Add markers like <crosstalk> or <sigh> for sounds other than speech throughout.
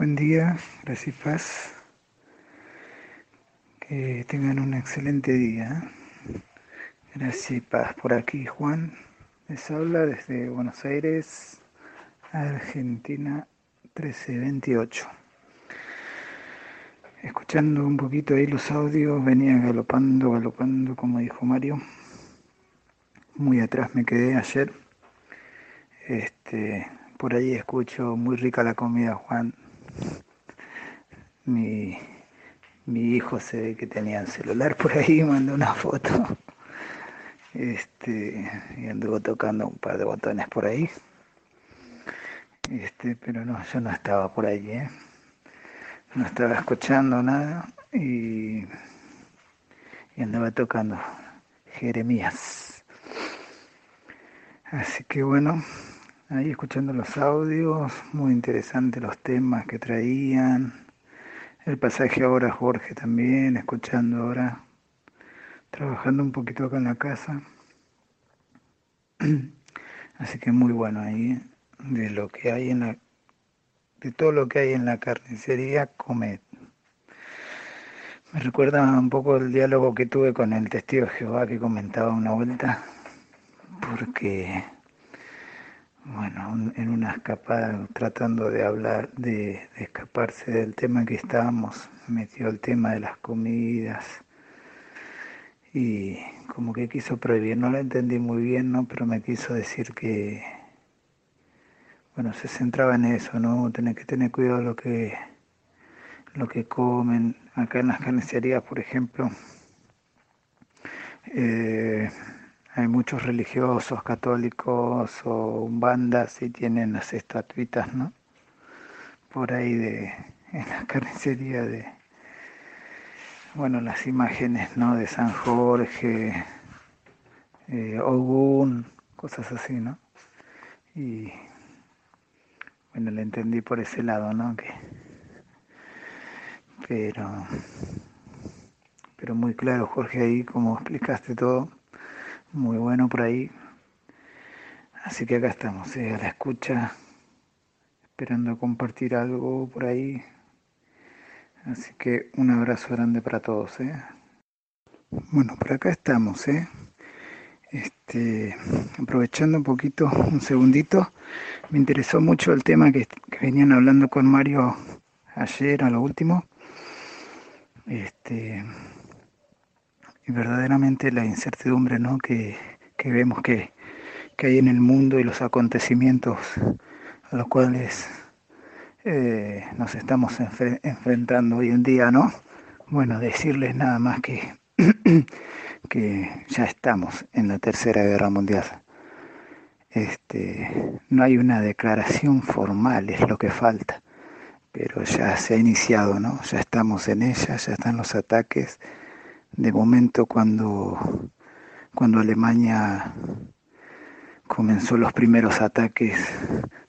Buen día, gracias y paz. Que tengan un excelente día. Gracias y paz. Por aquí Juan les habla desde Buenos Aires, Argentina 1328. Escuchando un poquito ahí los audios, venía galopando, galopando, como dijo Mario. Muy atrás me quedé ayer. Este, por ahí escucho muy rica la comida, Juan. Mi, mi hijo se ve que tenía el celular por ahí, <laughs> mandó una foto. Este, y anduvo tocando un par de botones por ahí. Este, pero no, yo no estaba por ahí, ¿eh? no estaba escuchando nada y, y andaba tocando Jeremías. Así que bueno, ahí escuchando los audios, muy interesantes los temas que traían. El pasaje ahora Jorge también, escuchando ahora, trabajando un poquito acá en la casa. <clears throat> Así que muy bueno ahí, de lo que hay en la, de todo lo que hay en la carnicería, comed. Me recuerda un poco el diálogo que tuve con el testigo Jehová que comentaba una vuelta, porque bueno, en una escapada, tratando de hablar, de, escaparse del tema que estábamos, metió el tema de las comidas y como que quiso prohibir, no lo entendí muy bien, ¿no? Pero me quiso decir que, bueno, se centraba en eso, ¿no? Tener que tener cuidado lo que, lo que comen. Acá en las carnicerías, por ejemplo, eh, hay muchos religiosos católicos o bandas y tienen las estatuitas, ¿no? Por ahí de <laughs> en la carnicería de bueno, las imágenes, ¿no? De San Jorge, eh, Ogún, cosas así, ¿no? Y bueno, le entendí por ese lado, ¿no? Que, pero, pero muy claro, Jorge, ahí como explicaste todo muy bueno por ahí. Así que acá estamos, eh, a la escucha, esperando compartir algo por ahí. Así que un abrazo grande para todos. Eh. Bueno, por acá estamos. Eh. Este, aprovechando un poquito, un segundito, me interesó mucho el tema que, que venían hablando con Mario ayer, a lo último. Este, verdaderamente la incertidumbre ¿no? que, vemos que, hay en el mundo y los acontecimientos a los cuales eh, nos estamos enfrentando hoy en día, ¿no? Bueno, decirles nada más que, <clears throat> que ya estamos en la Tercera Guerra Mundial. Este, no hay una declaración formal, es lo que falta, pero ya se ha iniciado, ¿no? Ya estamos en ella, ya están los ataques de momento cuando, cuando Alemania comenzó los primeros ataques,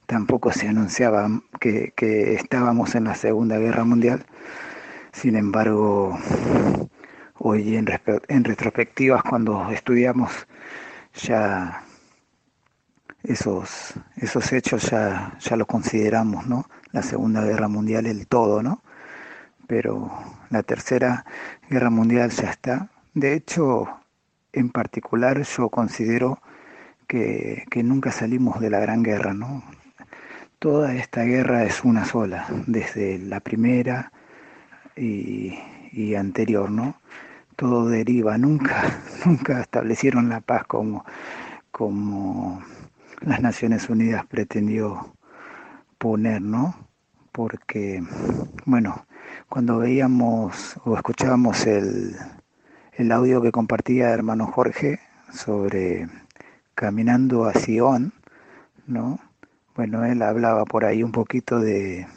tampoco se anunciaba que, estábamos en la Segunda Guerra Mundial. Sin embargo, hoy en, en retrospectivas, cuando estudiamos ya esos, esos hechos, ya, ya lo consideramos, ¿no? La Segunda Guerra Mundial, el todo, ¿no? Pero la Tercera Guerra Mundial ya está. De hecho, en particular yo considero que, nunca salimos de la Gran Guerra, ¿no? Toda esta guerra es una sola, desde la primera y, anterior, ¿no? Todo deriva, nunca, <laughs> nunca establecieron la paz como, como las Naciones Unidas pretendió poner, ¿no? Porque, bueno, cuando veíamos o escuchábamos el, el audio que compartía hermano Jorge sobre caminando a Sion, ¿no? Bueno, él hablaba por ahí un poquito de,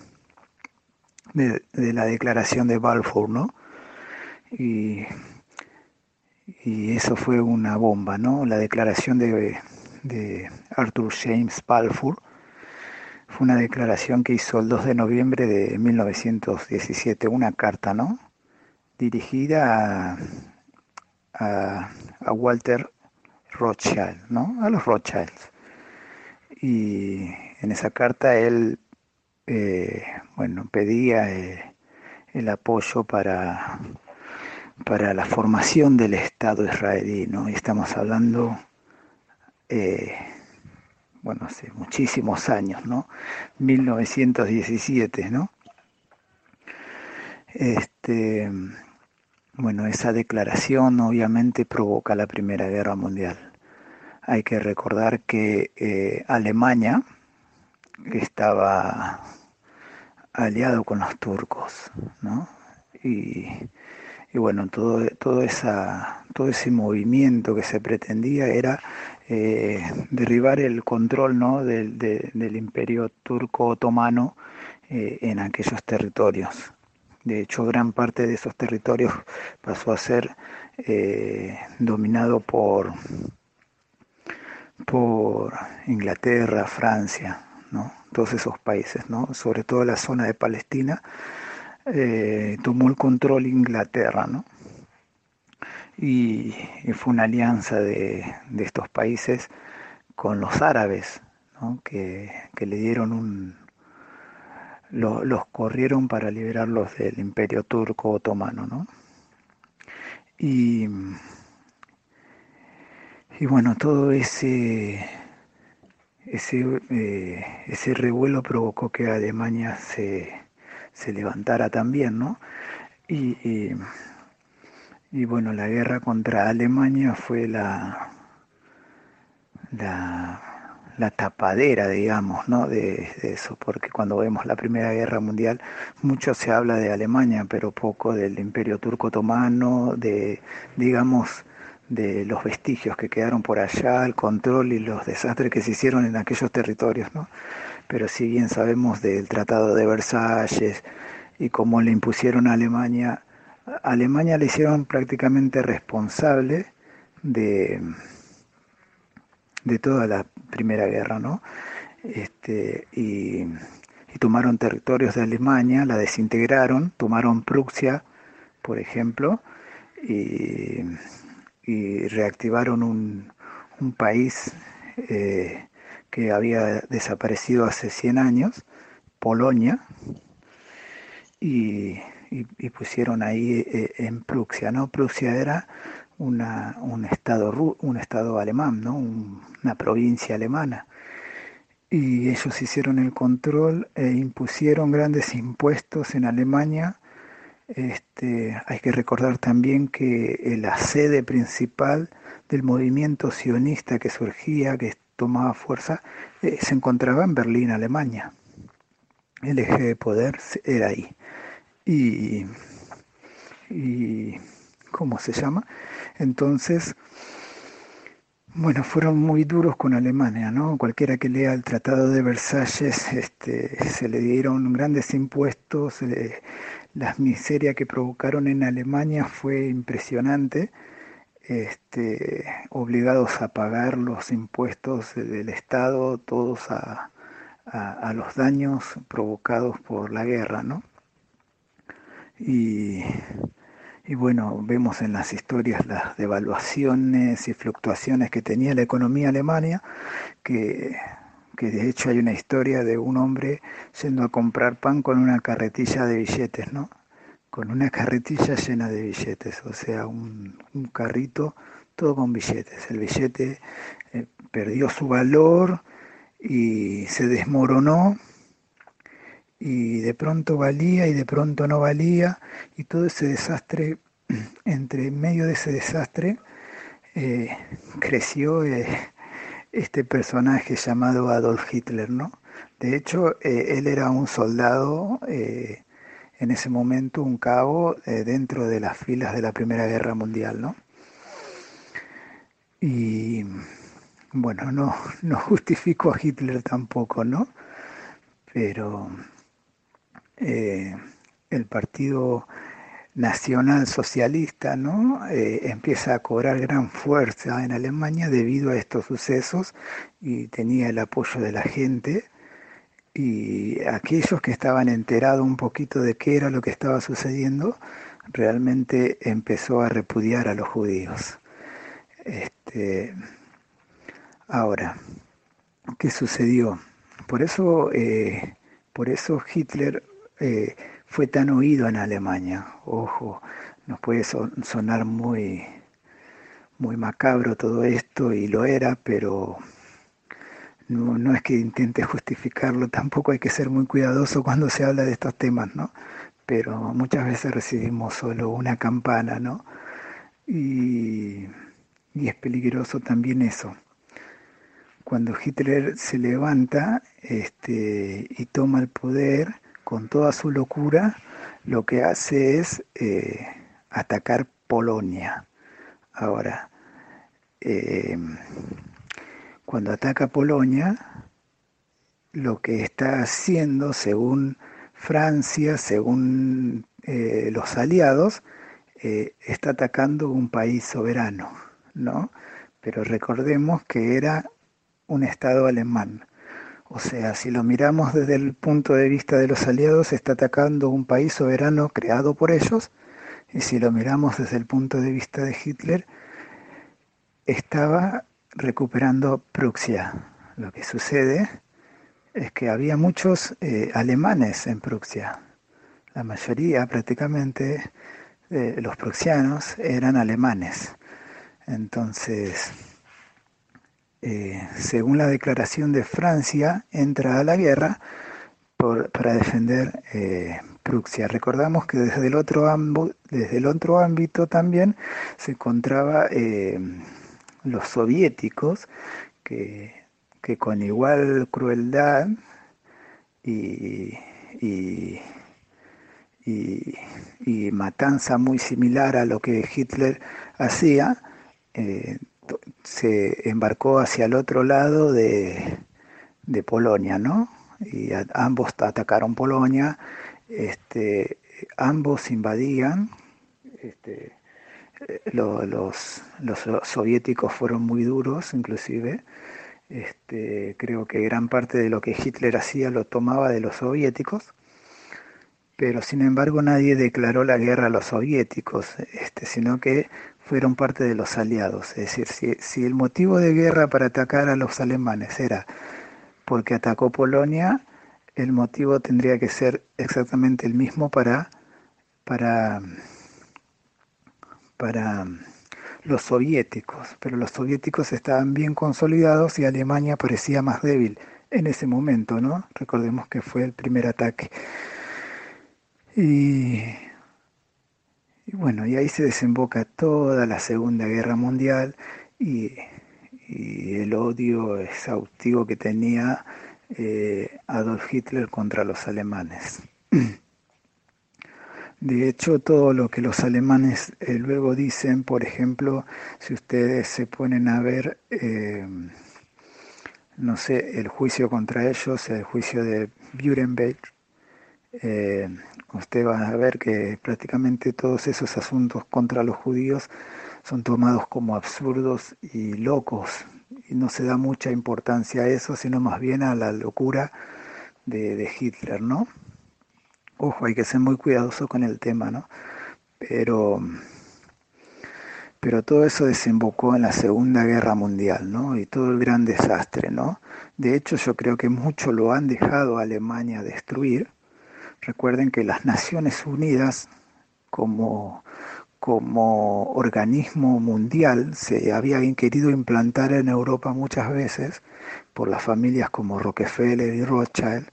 de, la declaración de Balfour, ¿no? Y, y, eso fue una bomba, ¿no? La declaración de, de Arthur James Balfour fue una declaración que hizo el 2 de noviembre de 1917, una carta, ¿no? Dirigida a, Walter Rothschild, ¿no? A los Rothschilds. Y en esa carta él eh, bueno, pedía el apoyo para, para la formación del Estado israelí, ¿no? Y estamos hablando, bueno, hace muchísimos años, ¿no? 1917, ¿no? Este, bueno, esa declaración obviamente provoca la Primera Guerra Mundial. Hay que recordar que eh, Alemania estaba aliado con los turcos, ¿no? Y, bueno, todo, todo, esa, todo ese movimiento que se pretendía era eh, derribar el control ¿no? del, imperio turco otomano eh, en aquellos territorios. De hecho, gran parte de esos territorios pasó a ser eh, dominado por, por Inglaterra, Francia, ¿no? todos esos países, ¿no? sobre todo la zona de Palestina, tomó el control Inglaterra. ¿no? Y, fue una alianza de, estos países con los árabes, ¿no? que le dieron un, los corrieron para liberarlos del imperio turco otomano, ¿no? Y, y bueno, todo ese, ese, eh, ese revuelo provocó que Alemania se, se levantara también, ¿no? Y, y, bueno, la guerra contra Alemania fue la, la tapadera, digamos, ¿no? De, eso, porque cuando vemos la Primera Guerra Mundial, mucho se habla de Alemania, pero poco del Imperio Turco Otomano, de, digamos, de los vestigios que quedaron por allá, el control y los desastres que se hicieron en aquellos territorios, ¿no? Pero si bien sabemos del Tratado de Versalles y cómo le impusieron a Alemania, Alemania le hicieron prácticamente responsable de de toda la Primera Guerra, ¿no? Este, y, tomaron territorios de Alemania, la desintegraron, tomaron Prusia, por ejemplo, y, reactivaron un, país eh, que había desaparecido hace 100 años, Polonia, y, pusieron ahí eh, en Prusia, ¿no? Prusia era una, un, estado, un estado alemán, ¿no? una provincia alemana. Y ellos hicieron el control e impusieron grandes impuestos en Alemania. Este, hay que recordar también que la sede principal del movimiento sionista que surgía, que tomaba fuerza, eh, se encontraba en Berlín, Alemania. El eje de poder era ahí. Y, y ¿cómo se llama? Entonces, bueno, fueron muy duros con Alemania, ¿no? Cualquiera que lea el Tratado de Versalles, este, se le dieron grandes impuestos, eh, la miseria que provocaron en Alemania fue impresionante, este, obligados a pagar los impuestos del Estado, todos a, a los daños provocados por la guerra, ¿no? Y bueno, vemos en las historias las devaluaciones y fluctuaciones que tenía la economía alemania, que, que de hecho hay una historia de un hombre yendo a comprar pan con una carretilla de billetes, ¿no? Con una carretilla llena de billetes, o sea, un, carrito todo con billetes. El billete eh, perdió su valor y se desmoronó y de pronto valía y de pronto no valía y todo ese desastre, <clears throat> entre medio de ese desastre, eh, creció eh, este personaje llamado Adolf Hitler, ¿no? De hecho, eh, él era un soldado, en ese momento un cabo dentro de las filas de la Primera Guerra Mundial, ¿no? Y bueno, no, <laughs> no justifico a Hitler tampoco, ¿no? Pero eh, el Partido Nacional Socialista ¿no? Eh, empieza a cobrar gran fuerza en Alemania debido a estos sucesos y tenía el apoyo de la gente y aquellos que estaban enterados un poquito de qué era lo que estaba sucediendo, realmente empezó a repudiar a los judíos. Este, ahora, ¿qué sucedió? Por eso eh, Por eso Hitler eh, fue tan oído en Alemania. Ojo, nos puede sonar muy, muy macabro todo esto y lo era, pero no, es que intente justificarlo, <laughs> tampoco hay que ser muy cuidadoso cuando se habla de estos temas, ¿no? Pero muchas veces recibimos solo una campana, ¿no? Y, y es peligroso también eso. Cuando Hitler se levanta este, y toma el poder con toda su locura, lo que hace es eh, atacar Polonia. Ahora, eh, cuando ataca Polonia, lo que está haciendo, según Francia, según eh, los aliados, está atacando un país soberano, ¿no? Pero recordemos que era un Estado alemán. O sea, si lo miramos desde el punto de vista de los aliados, está atacando un país soberano creado por ellos, y si lo miramos desde el punto de vista de Hitler, estaba recuperando Prusia. Lo que sucede es que había muchos eh, alemanes en Prusia. La mayoría prácticamente de los prusianos eran alemanes. Entonces, eh, según la declaración de Francia, entra a la guerra para defender eh, Prusia. Recordamos que desde el otro, ámbito también se encontraba eh, los soviéticos que, con igual crueldad y, y, matanza muy similar a lo que Hitler hacía, se embarcó hacia el otro lado de, Polonia, ¿no? Y ambos atacaron Polonia, este, ambos invadían, este, los, los, soviéticos fueron muy duros, inclusive, este, creo que gran parte de lo que Hitler hacía lo tomaba de los soviéticos, pero sin embargo nadie declaró la guerra a los soviéticos, este, sino que fueron parte de los aliados. Es decir, si, si, el motivo de guerra para atacar a los alemanes era porque atacó Polonia, el motivo tendría que ser exactamente el mismo para, para, para los soviéticos. Pero los soviéticos estaban bien consolidados y Alemania parecía más débil en ese momento, ¿no? Recordemos que fue el primer ataque. Y y bueno, y ahí se desemboca toda la Segunda Guerra Mundial y, el odio exhaustivo que tenía eh, Adolf Hitler contra los alemanes. <clears throat> De hecho, todo lo que los alemanes eh, luego dicen, por ejemplo, si ustedes se ponen a ver, eh, no sé, el juicio contra ellos, el juicio de Nuremberg, usted va a ver que prácticamente todos esos asuntos contra los judíos son tomados como absurdos y locos, y no se da mucha importancia a eso, sino más bien a la locura de, Hitler, ¿no? Ojo, hay que ser muy cuidadoso con el tema, ¿no? Pero, pero todo eso desembocó en la Segunda Guerra Mundial, ¿no? Y todo el gran desastre, ¿no? De hecho, yo creo que mucho lo han dejado a Alemania destruir, Recuerden que las Naciones Unidas como, como organismo mundial se había querido implantar en Europa muchas veces por las familias como Rockefeller y Rothschild,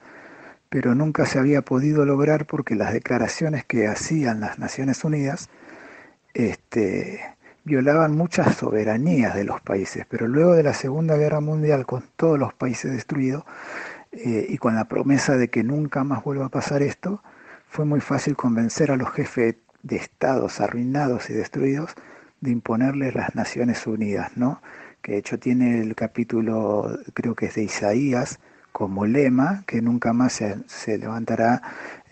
pero nunca se había podido lograr porque las declaraciones que hacían las Naciones Unidas este, violaban muchas soberanías de los países, pero luego de la Segunda Guerra Mundial, con todos los países destruidos, eh, y con la promesa de que nunca más vuelva a pasar esto, fue muy fácil convencer a los jefes de estados arruinados y destruidos de imponerles las Naciones Unidas, ¿no? que de hecho tiene el capítulo, creo que es de Isaías, como lema, que nunca más se, levantará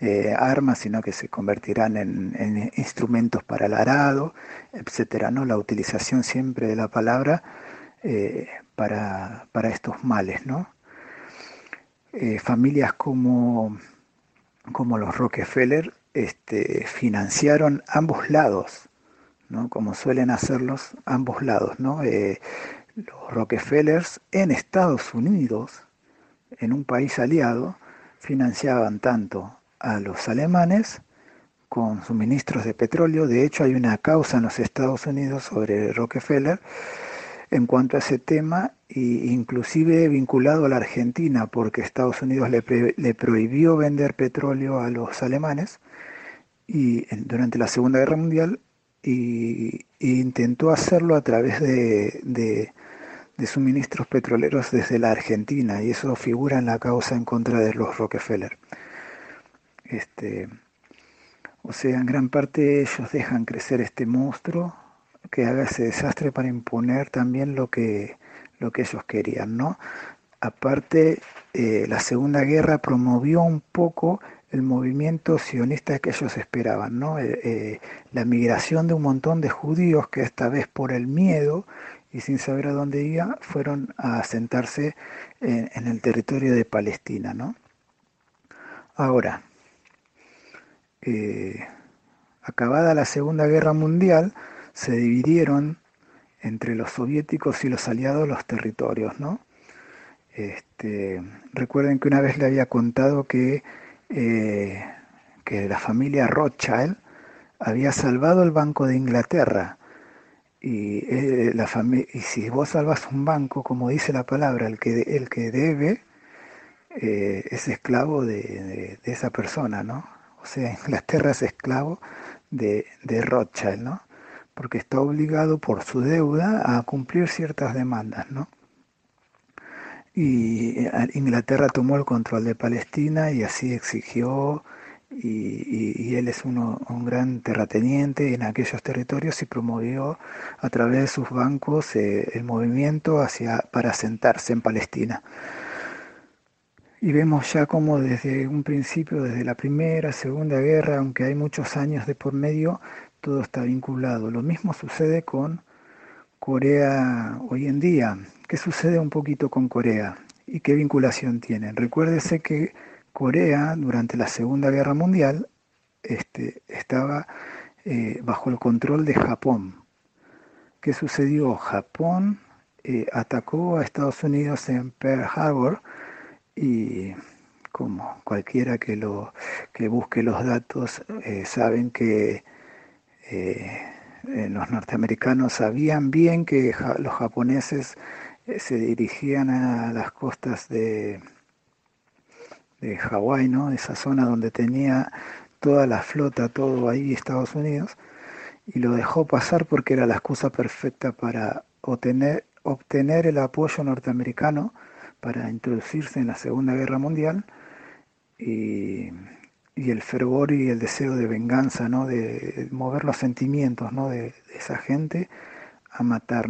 eh, armas, sino que se convertirán en, instrumentos para el arado, etcétera, ¿no? La utilización siempre de la palabra eh, para, para estos males, ¿no? Eh, familias como, como los Rockefeller este, financiaron ambos lados, ¿no? como suelen hacerlos ambos lados. ¿no? Eh, los Rockefellers en Estados Unidos, en un país aliado, financiaban tanto a los alemanes con suministros de petróleo. De hecho, hay una causa en los Estados Unidos sobre Rockefeller en cuanto a ese tema, e inclusive vinculado a la Argentina, porque Estados Unidos le, le prohibió vender petróleo a los alemanes y durante la Segunda Guerra Mundial y, intentó hacerlo a través de, de, suministros petroleros desde la Argentina y eso figura en la causa en contra de los Rockefeller. Este, o sea, en gran parte ellos dejan crecer este monstruo que haga ese desastre para imponer también lo que, lo que ellos querían, ¿no? Aparte, eh, la Segunda Guerra promovió un poco el movimiento sionista que ellos esperaban, ¿no? Eh, eh, la migración de un montón de judíos que esta vez por el miedo y sin saber a dónde iba, fueron a asentarse en, el territorio de Palestina, ¿no? Ahora, acabada la Segunda Guerra Mundial, se dividieron entre los soviéticos y los aliados los territorios, ¿no? Este, recuerden que una vez le había contado que eh, que la familia Rothschild había salvado el Banco de Inglaterra. Y, eh, la y si vos salvas un banco, como dice la palabra, el que, el que debe eh, es esclavo de, esa persona, ¿no? O sea, <laughs> Inglaterra es esclavo de, de Rothschild, ¿no? Porque está obligado por su deuda a cumplir ciertas demandas, ¿no? y eh, Inglaterra tomó el control de Palestina y así exigió y, él es uno, un gran terrateniente en aquellos territorios y promovió a través de sus bancos eh, el movimiento hacia, para asentarse en Palestina. Y vemos ya como desde un principio, desde la primera, segunda guerra, aunque hay muchos años de por medio, todo está vinculado. Lo mismo sucede con Corea hoy en día. ¿Qué sucede un poquito con Corea y qué vinculación tienen? Recuérdese que Corea durante la Segunda Guerra Mundial este, estaba eh, bajo el control de Japón. ¿Qué sucedió? Japón eh, atacó a Estados Unidos en Pearl Harbor y como cualquiera que lo que busque los datos eh, saben que eh, los norteamericanos sabían bien que los japoneses eh, se dirigían a las costas de, de Hawái, ¿no? esa zona donde tenía toda la flota, todo ahí Estados Unidos, y lo dejó pasar porque era la excusa perfecta para obtener, obtener el apoyo norteamericano para introducirse en la Segunda Guerra Mundial y y el fervor y el deseo de venganza, ¿no? de mover los sentimientos ¿no? de, esa gente a matar,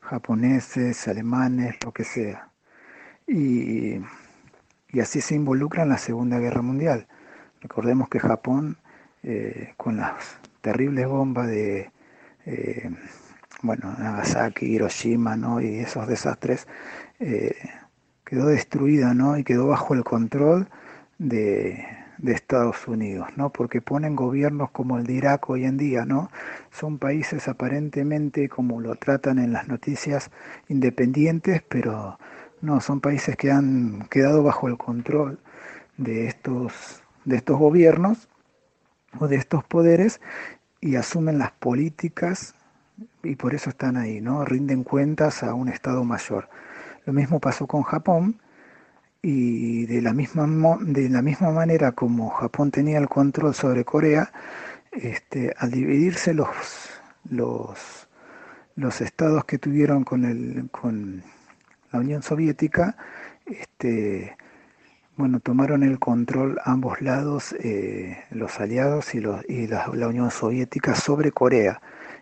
japoneses, alemanes, lo que sea. Y, así se involucra en la Segunda Guerra Mundial. Recordemos que Japón, eh, con las terribles bombas de, eh, bueno, Nagasaki, Hiroshima, ¿no? y esos desastres, eh, quedó destruida ¿no? y quedó bajo el control de, de Estados Unidos, ¿no? Porque ponen gobiernos como el de Irak hoy en día, ¿no? Son países aparentemente, como lo tratan en las noticias, independientes, pero no, son países que han quedado bajo el control de estos, de estos gobiernos o de estos poderes y asumen las políticas y por eso están ahí, ¿no? Rinden cuentas a un Estado mayor. Lo mismo pasó con Japón, y de la misma de la misma manera como Japón tenía el control sobre Corea este, al dividirse los los los estados que tuvieron con el con la Unión Soviética este bueno tomaron el control ambos lados eh, los aliados y los y la, la Unión Soviética sobre Corea.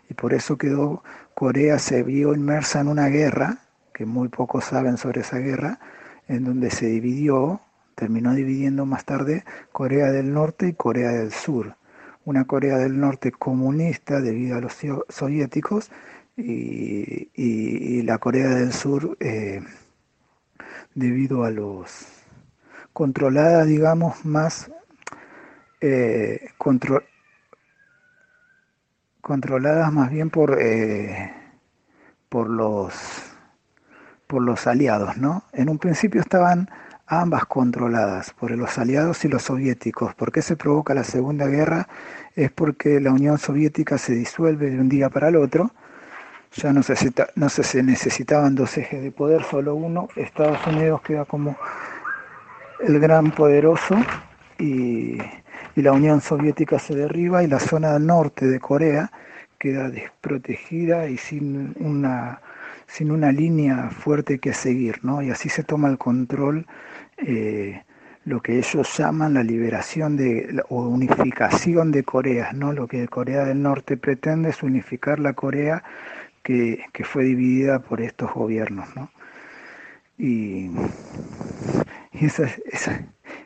Y por eso quedó Corea se vio inmersa en una guerra que muy pocos saben sobre esa guerra en donde se dividió, terminó dividiendo más tarde Corea del Norte y Corea del Sur. Una Corea del Norte comunista debido a los soviéticos y, la Corea del Sur eh, debido a los controlada, digamos, más eh, controladas más bien por, eh, por los por los aliados, ¿no? En un principio estaban ambas controladas por los aliados y los soviéticos. ¿Por qué se provoca la Segunda Guerra? Es porque la Unión Soviética se disuelve de un día para el otro, ya no se, no se necesitaban dos ejes de poder, solo uno, Estados Unidos queda como el gran poderoso y, y la Unión Soviética se derriba y la zona norte de Corea queda desprotegida y sin una, sin una línea fuerte que seguir, ¿no? Y así se toma el control eh, lo que ellos llaman la liberación de, o unificación de Corea, ¿no? Lo que Corea del Norte pretende es unificar la Corea que, que fue dividida por estos gobiernos, ¿no? Y,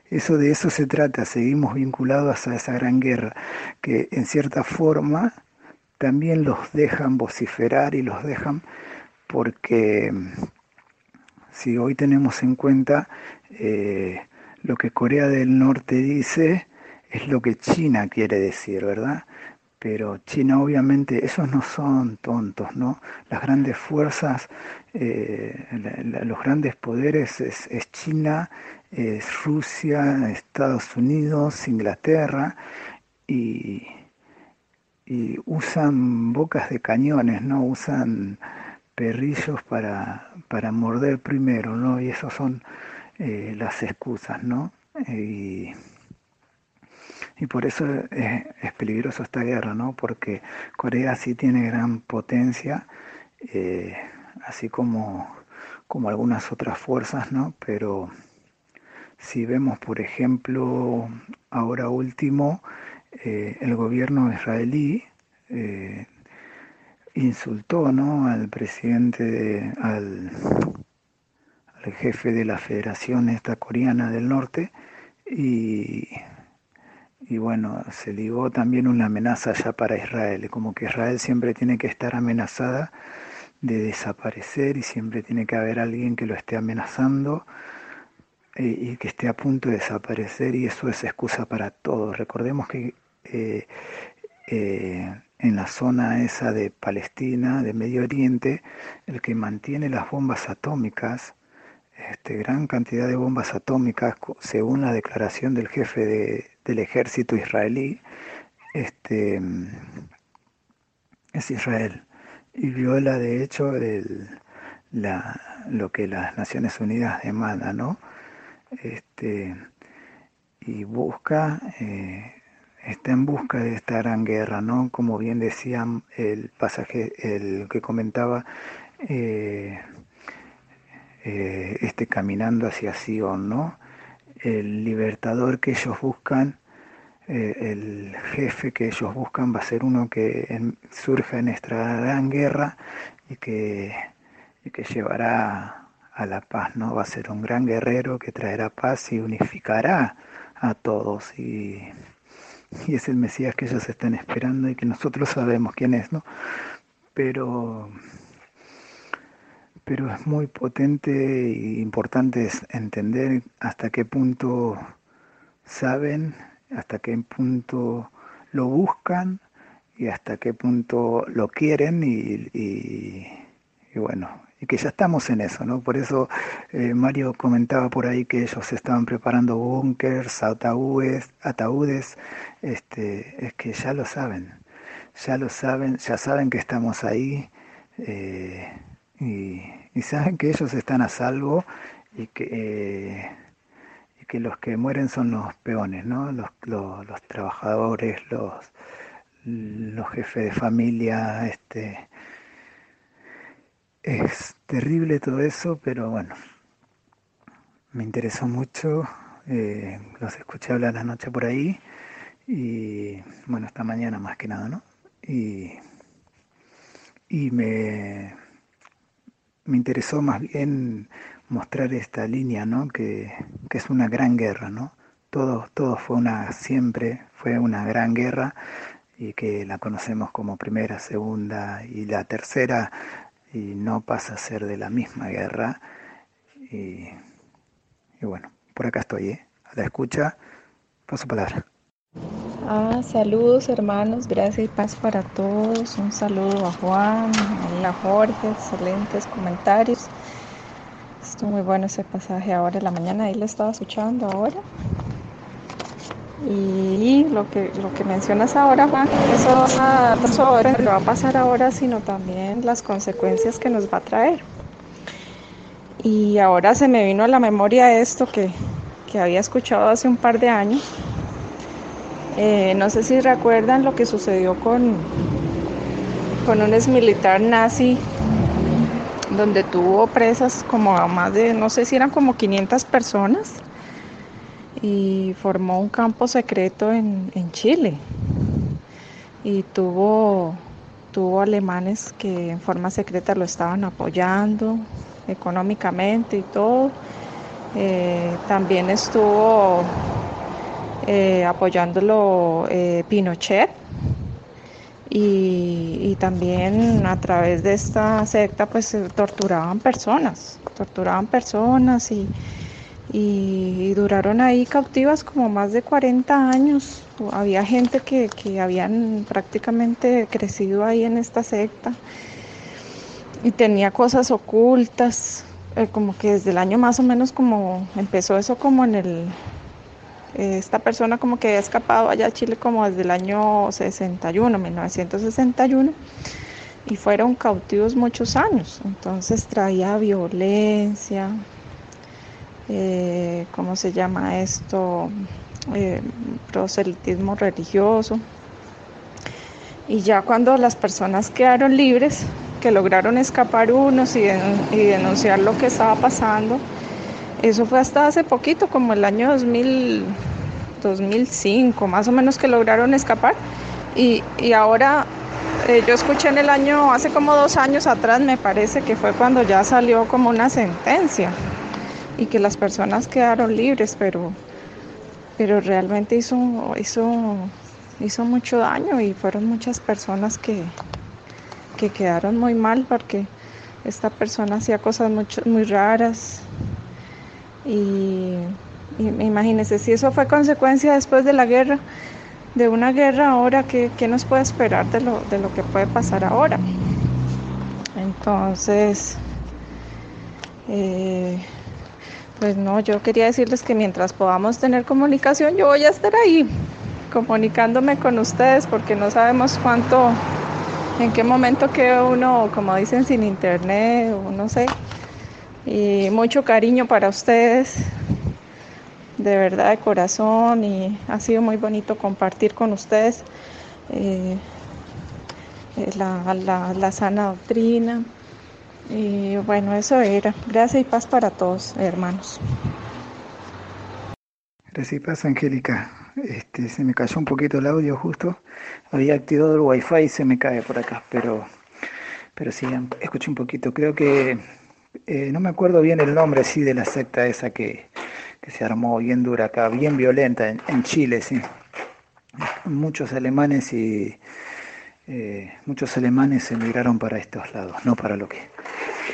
eso de eso se trata, seguimos vinculados a esa gran guerra, que en cierta forma también los dejan vociferar y los dejan porque si hoy tenemos en cuenta eh, lo que Corea del Norte dice, es lo que China quiere decir, ¿verdad? Pero China obviamente, esos no son tontos, ¿no? Las grandes fuerzas, eh, los grandes poderes es, China, es Rusia, Estados Unidos, Inglaterra, y usan bocas de cañones, ¿no? Usan perrillos para, para morder primero, ¿no? Y esas son eh, las excusas, ¿no? Y, y por eso es, es, peligroso esta guerra, ¿no? Porque Corea sí tiene gran potencia, eh, así como, como algunas otras fuerzas, ¿no? Pero si vemos, por ejemplo, ahora último, eh, el gobierno israelí eh, insultó ¿no? al presidente, al, al, jefe de la Federación esta coreana del norte y, y bueno, se ligó también una amenaza ya para Israel, como que Israel siempre tiene que estar amenazada de desaparecer y siempre tiene que haber alguien que lo esté amenazando y que esté a punto de desaparecer y eso es excusa para todos. Recordemos que eh, eh, en la zona esa de Palestina, de Medio Oriente, el que mantiene las bombas atómicas, este, gran cantidad de bombas atómicas, según la declaración del jefe de, del ejército israelí, este, es Israel y viola de hecho el, la, lo que las Naciones Unidas demandan, ¿no? este, y busca, eh, está en busca de esta gran guerra, ¿no? Como bien decía el pasaje, el que comentaba, eh, eh, este caminando hacia Sion, ¿no? El libertador que ellos buscan, el jefe que ellos buscan va a ser uno que surja en esta gran guerra y que, y que llevará a la paz, ¿no? Va a ser un gran guerrero que traerá paz y unificará a todos y, y es el Mesías que ellos están esperando y que nosotros sabemos quién es, ¿no? Pero pero es muy potente e importante entender hasta qué punto saben, hasta qué punto lo buscan y hasta qué punto lo quieren y, y, y bueno, y que ya estamos en eso, ¿no? Por eso eh, Mario comentaba por ahí que ellos estaban preparando búnkers, ataúdes, ataúdes, este, es que ya lo saben, ya lo saben, ya saben que estamos ahí eh, y, y, saben que ellos están a salvo y que, eh, y que los que mueren son los peones, ¿no? Los, los, los trabajadores, los, los jefes de familia, este es terrible todo eso, pero bueno, me interesó mucho, eh, los escuché hablar la noche por ahí y bueno, esta mañana más que nada, ¿no? Y, y me, me interesó más bien mostrar esta línea, ¿no? Que, que es una gran guerra, ¿no? Todo, todo fue una, siempre fue una gran guerra y que la conocemos como primera, segunda y la tercera y no pasa a ser de la misma guerra. Y, y bueno, por acá estoy, ¿eh? a la escucha, paso palabra. Ah, saludos hermanos, gracias y paz para todos. Un saludo a Juan, a Jorge, excelentes comentarios. Estuvo Muy bueno ese pasaje ahora en la mañana, ahí lo estaba escuchando ahora. Y lo que, lo que mencionas ahora, Juan, eso, no va a pasar ahora, sino también las consecuencias que nos va a traer. Y ahora se me vino a la memoria esto que, que había escuchado hace un par de años. Eh, no sé si recuerdan lo que sucedió con, con un ex militar nazi, donde tuvo presas como a más de, no sé si eran como 500 personas y formó un campo secreto en, Chile y tuvo, tuvo alemanes que en forma secreta lo estaban apoyando económicamente y todo. Eh, también estuvo eh, apoyándolo eh, Pinochet y, y, también a través de esta secta pues torturaban personas, torturaban personas y, y, duraron ahí cautivas como más de 40 años. Había gente que, que habían prácticamente crecido ahí en esta secta y tenía cosas ocultas, eh, como que desde el año más o menos como empezó eso como en el, esta persona como que había escapado allá a Chile como desde el año 61, 1961, y fueron cautivos muchos años, entonces traía violencia, eh, ¿cómo se llama esto? Eh, proselitismo religioso. Y ya cuando las personas quedaron libres, que lograron escapar unos y, denunciar lo que estaba pasando, eso fue hasta hace poquito, como el año 2000, 2005, más o menos que lograron escapar. Y, y ahora eh, yo escuché en el año, hace como dos años atrás, me parece que fue cuando ya salió como una sentencia y que las personas quedaron libres, pero, pero realmente hizo, hizo, hizo mucho daño y fueron muchas personas que, que quedaron muy mal porque esta persona hacía cosas mucho, muy raras y, imagínense, si eso fue consecuencia después de la guerra, de una guerra ahora, ¿qué, qué nos puede esperar de lo, de lo que puede pasar ahora? Entonces, eh, pues no, yo quería decirles que mientras podamos tener comunicación, yo voy a estar ahí comunicándome con ustedes porque no sabemos cuánto, en qué momento queda uno, como dicen, sin internet o no sé. Y mucho cariño para ustedes, de verdad, de corazón, y ha sido muy bonito compartir con ustedes eh, eh, la sana doctrina. Y bueno, eso era. Gracias y paz para todos, hermanos. Gracias y paz, Angélica. Este, se me cayó un poquito el audio justo. Había activado el wifi y se me cae por acá, pero, pero sí, escuché un poquito. Creo que eh, no me acuerdo bien el nombre así de la secta esa que, que se armó bien dura acá, bien violenta en, en Chile, sí. Muchos alemanes y eh, muchos alemanes emigraron para estos lados, no para lo que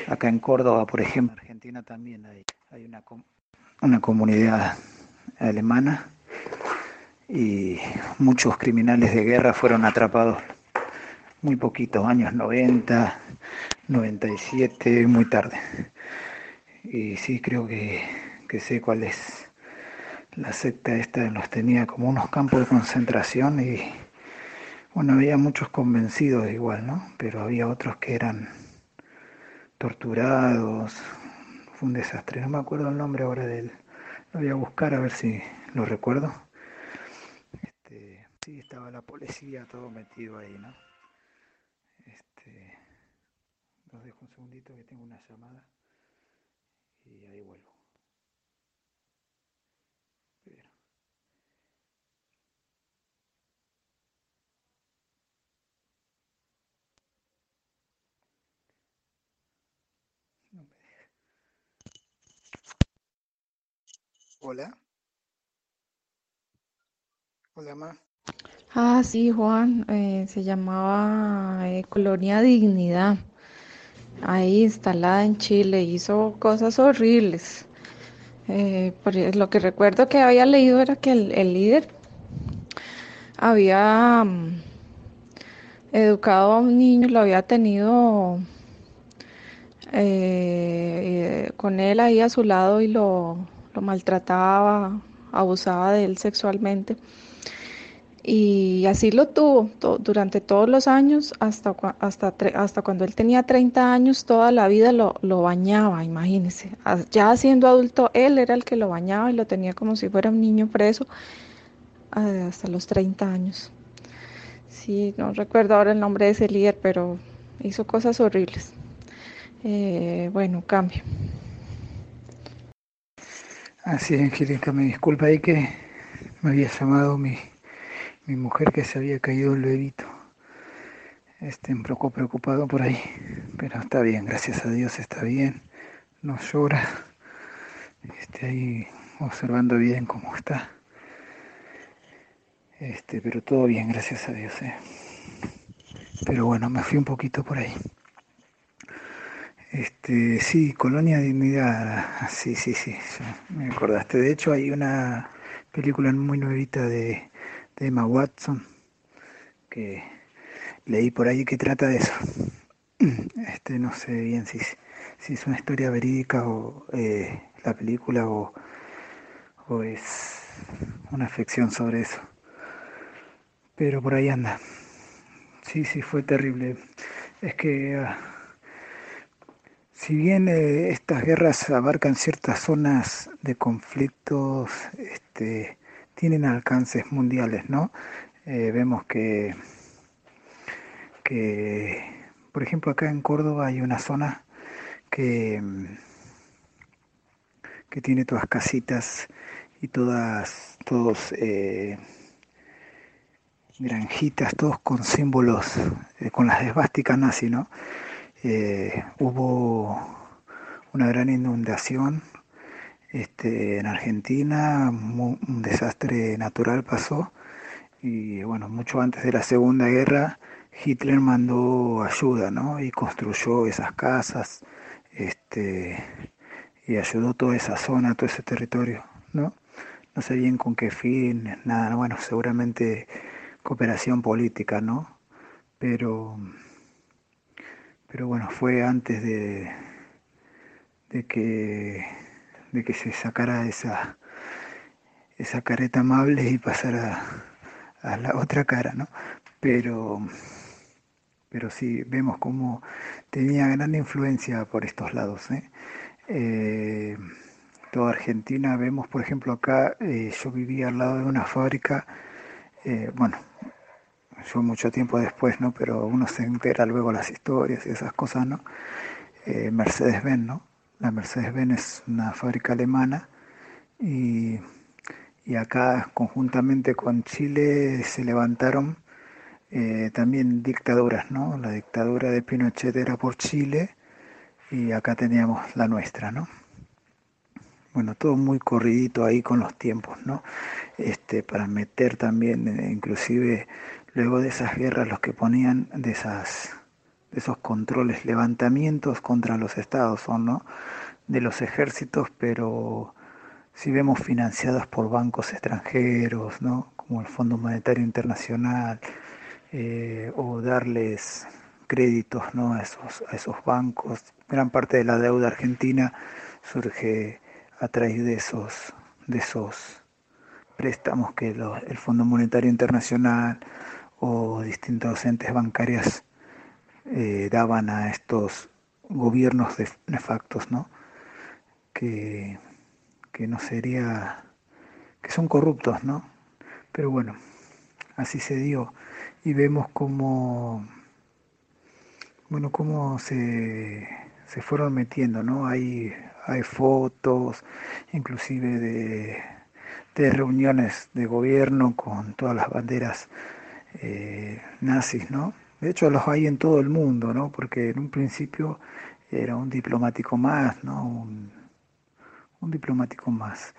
acá en Córdoba, por ejemplo, Argentina también hay, hay una, una comunidad alemana y muchos criminales de guerra fueron atrapados muy poquitos, años 90, 97, muy tarde. Y sí, creo que, que sé cuál es la secta esta, los tenía como unos campos de concentración y bueno, había muchos convencidos igual, ¿no? Pero había otros que eran torturados. Fue un desastre. No me acuerdo el nombre ahora de él. Lo voy a buscar a ver si lo recuerdo. Este, sí, estaba la policía todo metido ahí, ¿no? Este, los dejo un segundito que tengo una llamada y ahí vuelvo. Hola. Hola, Ma. Ah, sí, Juan, eh, se llamaba eh, Colonia Dignidad, ahí instalada en Chile, hizo cosas horribles. Eh, lo que recuerdo que había leído era que el, el líder había mm, educado a un niño, lo había tenido con él ahí a su lado y lo, lo maltrataba, abusaba de él sexualmente. Y así lo tuvo durante todos los años, hasta, hasta, hasta cuando él tenía 30 años, toda la vida lo, lo bañaba, imagínense. Ya siendo adulto, él era el que lo bañaba y lo tenía como si fuera un niño preso hasta los 30 años. Sí, no recuerdo ahora el nombre de ese líder, pero hizo cosas horribles. Eh, bueno, cambio. Así, Angélica, me disculpa ahí que me había llamado mi mi mujer que se había caído el bebito. Este, un poco preocupado por ahí, pero está bien, gracias a Dios está bien, no llora, este, ahí observando bien cómo está. Este, pero todo bien, gracias a Dios. Eh. Pero bueno, me fui un poquito por ahí. Este, sí, Colonia Dignidad, sí, sí, sí, me acordaste. De hecho, hay una película muy nuevita de de Emma Watson, que leí por ahí que trata de eso. <clears throat> Este, no sé bien si, si es una historia verídica o eh, la película o, o es una ficción sobre eso. Pero por ahí anda. Sí, sí, fue terrible. Es que ah, si bien eh, estas guerras abarcan ciertas zonas de conflictos, este, tienen alcances mundiales, ¿no? Eh, vemos que, que, por ejemplo, acá en Córdoba hay una zona que, que tiene todas casitas y todas, todos eh, granjitas, todos con símbolos, eh, con las esvásticas nazi, ¿no? Hubo una gran inundación este, en Argentina un desastre natural pasó y bueno, mucho antes de la Segunda Guerra Hitler mandó ayuda, ¿no? Y construyó esas casas, este, y ayudó toda esa zona, todo ese territorio, ¿no? No sé bien con qué fin, nada, bueno, seguramente cooperación política, ¿no? Pero, pero bueno, fue antes de, de que de que se sacara esa, esa careta amable y pasara a la otra cara, ¿no? Pero, pero sí, vemos cómo tenía gran influencia por estos lados. ¿eh? eh toda Argentina, vemos por ejemplo acá, eh, yo vivía al lado de una fábrica, bueno, yo mucho tiempo después, ¿no? Pero uno se entera luego las historias y esas cosas, ¿no? Mercedes-Benz, ¿no? La Mercedes-Benz es una fábrica alemana y, acá conjuntamente con Chile se levantaron eh, también dictaduras, ¿no? La dictadura de Pinochet era por Chile y acá teníamos la nuestra, ¿no? Bueno, todo muy corridito ahí con los tiempos, ¿no? Este, para meter también, eh, inclusive luego de esas guerras, los que ponían de esas esos controles, levantamientos contra los estados son, ¿no? De los ejércitos, pero si vemos financiados por bancos extranjeros, ¿no? Como el Fondo Monetario Internacional, eh, o darles créditos, ¿no? A esos, a esos bancos. Gran parte de la deuda argentina surge a través de esos, de esos préstamos que el Fondo Monetario Internacional o distintos entes bancarios eh, daban a estos gobiernos nefactos, ¿no? Que, que no sería, que son corruptos, ¿no? Pero bueno, así se dio y vemos cómo, bueno, cómo se, se fueron metiendo, ¿no? Hay, hay fotos, inclusive de, de reuniones de gobierno con todas las banderas eh, nazis, ¿no? De hecho, los hay en todo el mundo, ¿no? Porque en un principio era un diplomático más, ¿no? Un, diplomático más.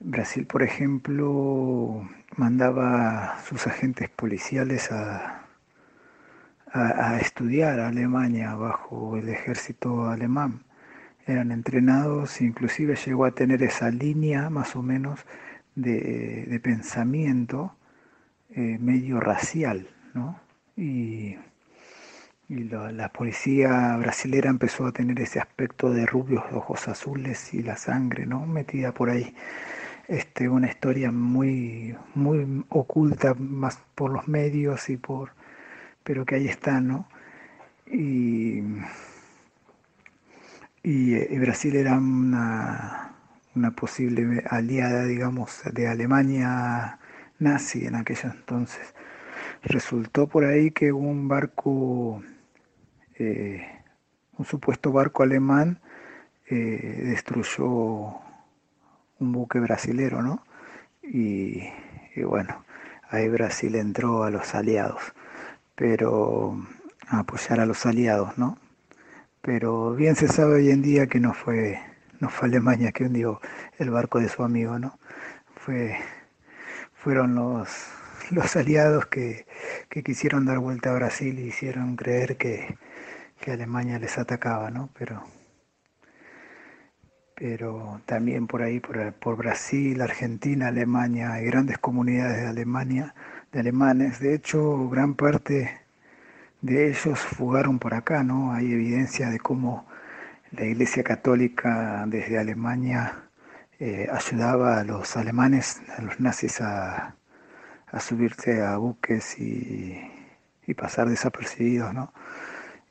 Brasil, por ejemplo, mandaba sus agentes policiales a, estudiar a Alemania bajo el ejército alemán. Eran entrenados, inclusive llegó a tener esa línea más o menos de, pensamiento eh, medio racial, ¿no? Y, y la policía brasilera empezó a tener ese aspecto de rubios ojos azules y la sangre no metida por ahí. Este una historia muy muy oculta más por los medios y por pero que ahí está no y, y, y Brasil era una una posible aliada digamos de Alemania nazi en aquellos entonces resultó por ahí que un barco eh, un supuesto barco alemán eh, destruyó un buque brasilero, ¿no? Y, bueno, ahí Brasil entró a los aliados, pero a apoyar a los aliados, ¿no? Pero bien se sabe hoy en día que no fue, no fue Alemania que hundió el barco de su amigo, ¿no? Fue, fueron los, los aliados que, que quisieron dar vuelta a Brasil y hicieron creer que, que Alemania les atacaba, ¿no? Pero, pero también por ahí, por, por Brasil, Argentina, Alemania, hay grandes comunidades de Alemania, de alemanes. De hecho, gran parte de ellos fugaron por acá, ¿no? Hay evidencia de cómo la Iglesia Católica desde Alemania eh, ayudaba a los alemanes, a los nazis, a, subirse a buques y, pasar desapercibidos, ¿no?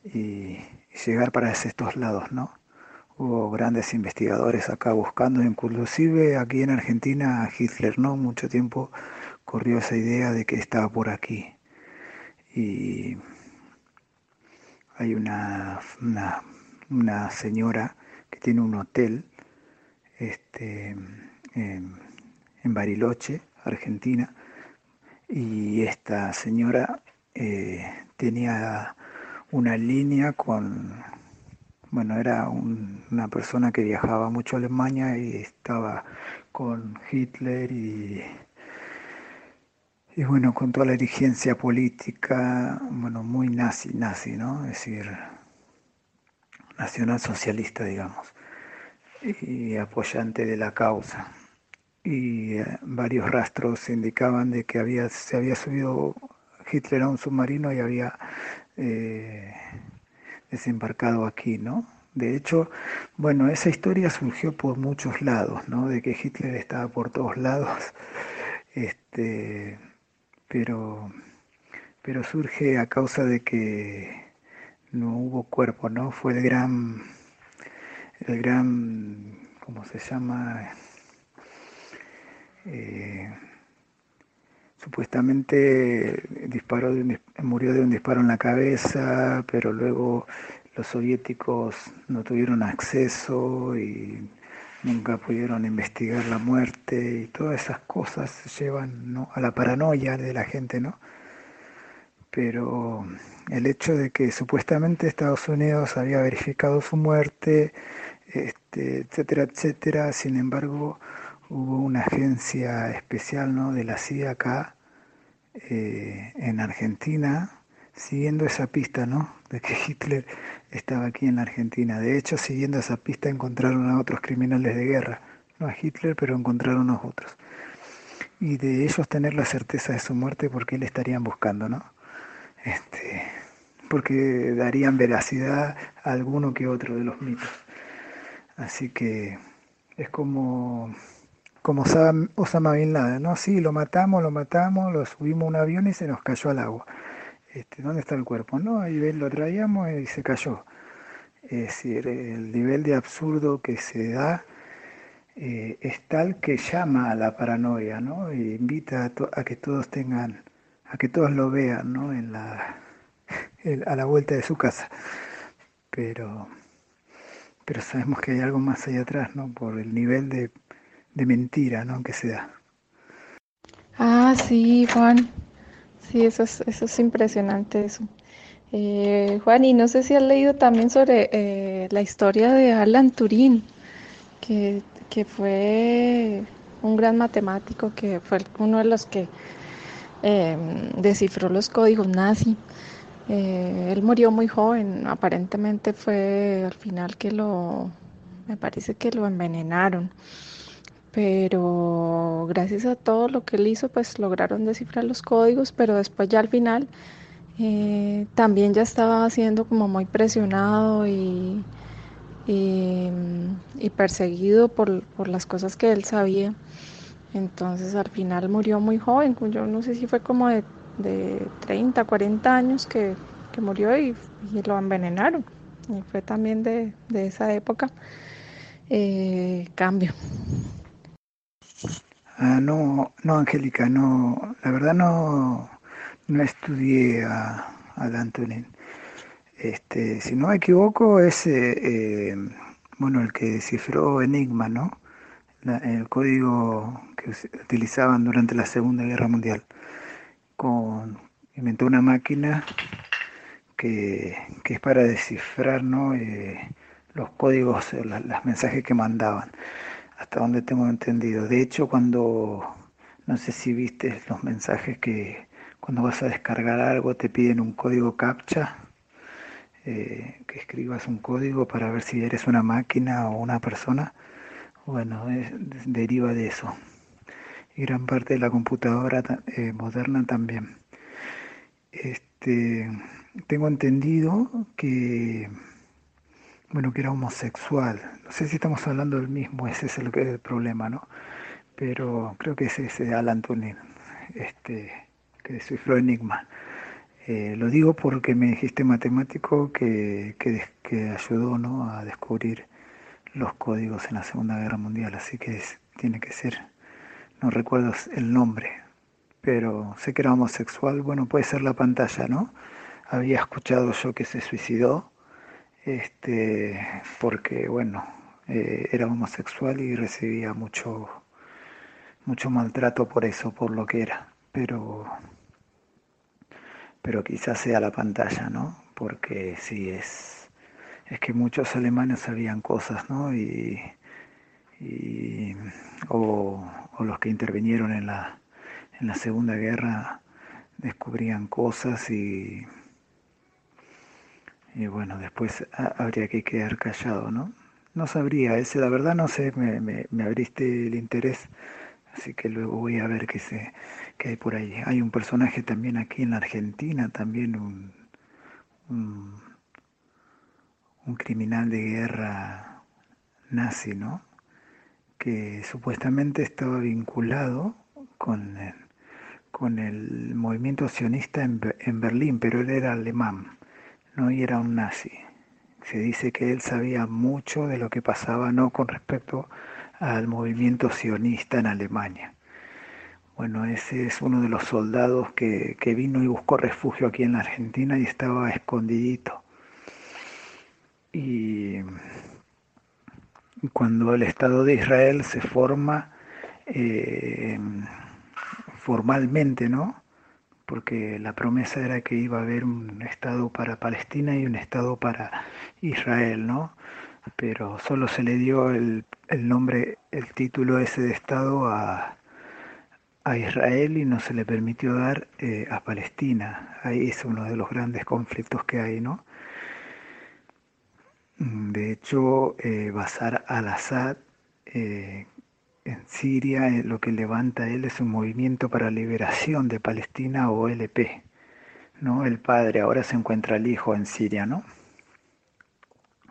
y, llegar para estos lados, ¿no? Hubo grandes investigadores acá buscando, inclusive aquí en Argentina Hitler, ¿no? Mucho tiempo corrió esa idea de que estaba por aquí. Y hay una, una, señora que tiene un hotel este, en, Bariloche, Argentina, y esta señora eh, tenía una línea con, bueno, era una persona que viajaba mucho a Alemania y estaba con Hitler y, y bueno, con toda la dirigencia política, bueno, muy nazi, nazi, ¿no? Es decir, nacional socialista, digamos, y apoyante de la causa. Y eh, varios rastros indicaban de que había, se había subido Hitler a un submarino y había eh, desembarcado aquí, ¿no? De hecho, bueno, esa historia surgió por muchos lados, ¿no? De que Hitler estaba por todos lados, <laughs> este, pero, pero surge a causa de que no hubo cuerpo, ¿no? Fue el gran, el gran, ¿cómo se llama? Eh, supuestamente disparó murió de un disparo en la cabeza, pero luego los soviéticos no tuvieron acceso y nunca pudieron investigar la muerte y todas esas cosas llevan a la paranoia de la gente, ¿no? Pero el hecho de que supuestamente Estados Unidos había verificado su muerte, este, etcétera, etcétera, sin embargo hubo una agencia especial ¿no? de la CIA acá eh, en Argentina, siguiendo esa pista, ¿no? De que Hitler estaba aquí en la Argentina. De hecho, siguiendo esa pista encontraron a otros criminales de guerra, no a Hitler, pero encontraron a otros. Y de ellos tener la certeza de su muerte porque le estarían buscando, ¿no? Este, porque darían veracidad a alguno que otro de los mitos. Así que es como como Osama Bin Laden, ¿no? Sí, lo matamos, lo matamos, lo subimos a un avión y se nos cayó al agua. Este, ¿Dónde está el cuerpo? No, ahí lo traíamos y se cayó. Es decir, el nivel de absurdo que se da eh, es tal que llama a la paranoia, ¿no? E invita a, que todos tengan, a que todos lo vean, ¿no? En la, a la vuelta de su casa. Pero, pero sabemos que hay algo más allá atrás, ¿no? Por el nivel de de mentira, ¿no? Que se da. Ah, sí, Juan. Sí, eso es, eso es impresionante eso. Eh, Juan, y no sé si has leído también sobre eh, la historia de Alan Turing, que, fue un gran matemático, que fue uno de los que em, descifró los códigos nazi. Eh, él murió muy joven, aparentemente fue al final que lo, me parece que lo envenenaron pero gracias a todo lo que él hizo, pues lograron descifrar los códigos, pero después ya al final eh, también ya estaba siendo como muy presionado y, perseguido por, las cosas que él sabía. Entonces al final murió muy joven, yo no sé si fue como de, 30, 40 años que, murió y, lo envenenaron. Y fue también de, esa época eh, cambio. Ah, no, no, Angélica, no, la verdad no, no estudié a, a Este, si no me equivoco, es eh, eh, bueno el que descifró Enigma, ¿no? el código utilizaban durante la Segunda Guerra Mundial. Con, inventó una máquina que, es para descifrar ¿no? Eh, los códigos, los mensajes que mandaban, hasta donde tengo entendido. De hecho, cuando, no sé si viste los mensajes que cuando vas a descargar algo te piden un código captcha, eh, que escribas un código para ver si eres una máquina o una persona. Bueno, deriva de eso. Y gran parte de la computadora eh, moderna también. Este, tengo entendido que, bueno, que era homosexual. No sé si estamos hablando del mismo, ese es el, problema, ¿no? Pero creo que es ese Alan Turing. Este, que descifró Enigma. Eh, lo digo porque me dijiste matemático que, que, ayudó ¿no? a descubrir los códigos en la Segunda Guerra Mundial, así que tiene que ser, no recuerdo el nombre, pero sé que era homosexual, bueno, puede ser la pantalla, ¿no? Había escuchado yo que se suicidó, este, porque, bueno, eh, era homosexual y recibía mucho, mucho maltrato por eso, por lo que era, pero pero quizás sea la pantalla, ¿no? Porque sí, es, es que muchos alemanes sabían cosas, ¿no? Y, o, los que intervinieron en la, en la Segunda Guerra descubrían cosas y, y bueno, después habría que quedar callado, ¿no? No sabría, ese la verdad no sé, me, me, me abriste el interés Así que luego voy a ver qué, se, qué hay por ahí. Hay un personaje también aquí en la Argentina, también un, un, criminal de guerra nazi, ¿no? Que supuestamente estaba vinculado con el, con el movimiento sionista en, en Berlín, pero él era alemán, no y era un nazi. Se dice que él sabía mucho de lo que pasaba, no con respecto al movimiento sionista en Alemania. Bueno, ese es uno de los soldados que, vino y buscó refugio aquí en la Argentina y estaba escondidito. Y cuando el Estado de Israel se forma eh, formalmente, ¿no? Porque la promesa era que iba a haber un Estado para Palestina y un Estado para Israel, ¿no? pero solo se le dio el, nombre, el título ese de Estado a, Israel y no se le permitió dar eh, a Palestina. Ahí es uno de los grandes conflictos que hay, ¿no? De hecho, eh, Bashar al-Assad eh, en Siria lo que levanta él es un movimiento para liberación de Palestina o LP, ¿no? El padre, ahora se encuentra el hijo en Siria, ¿no?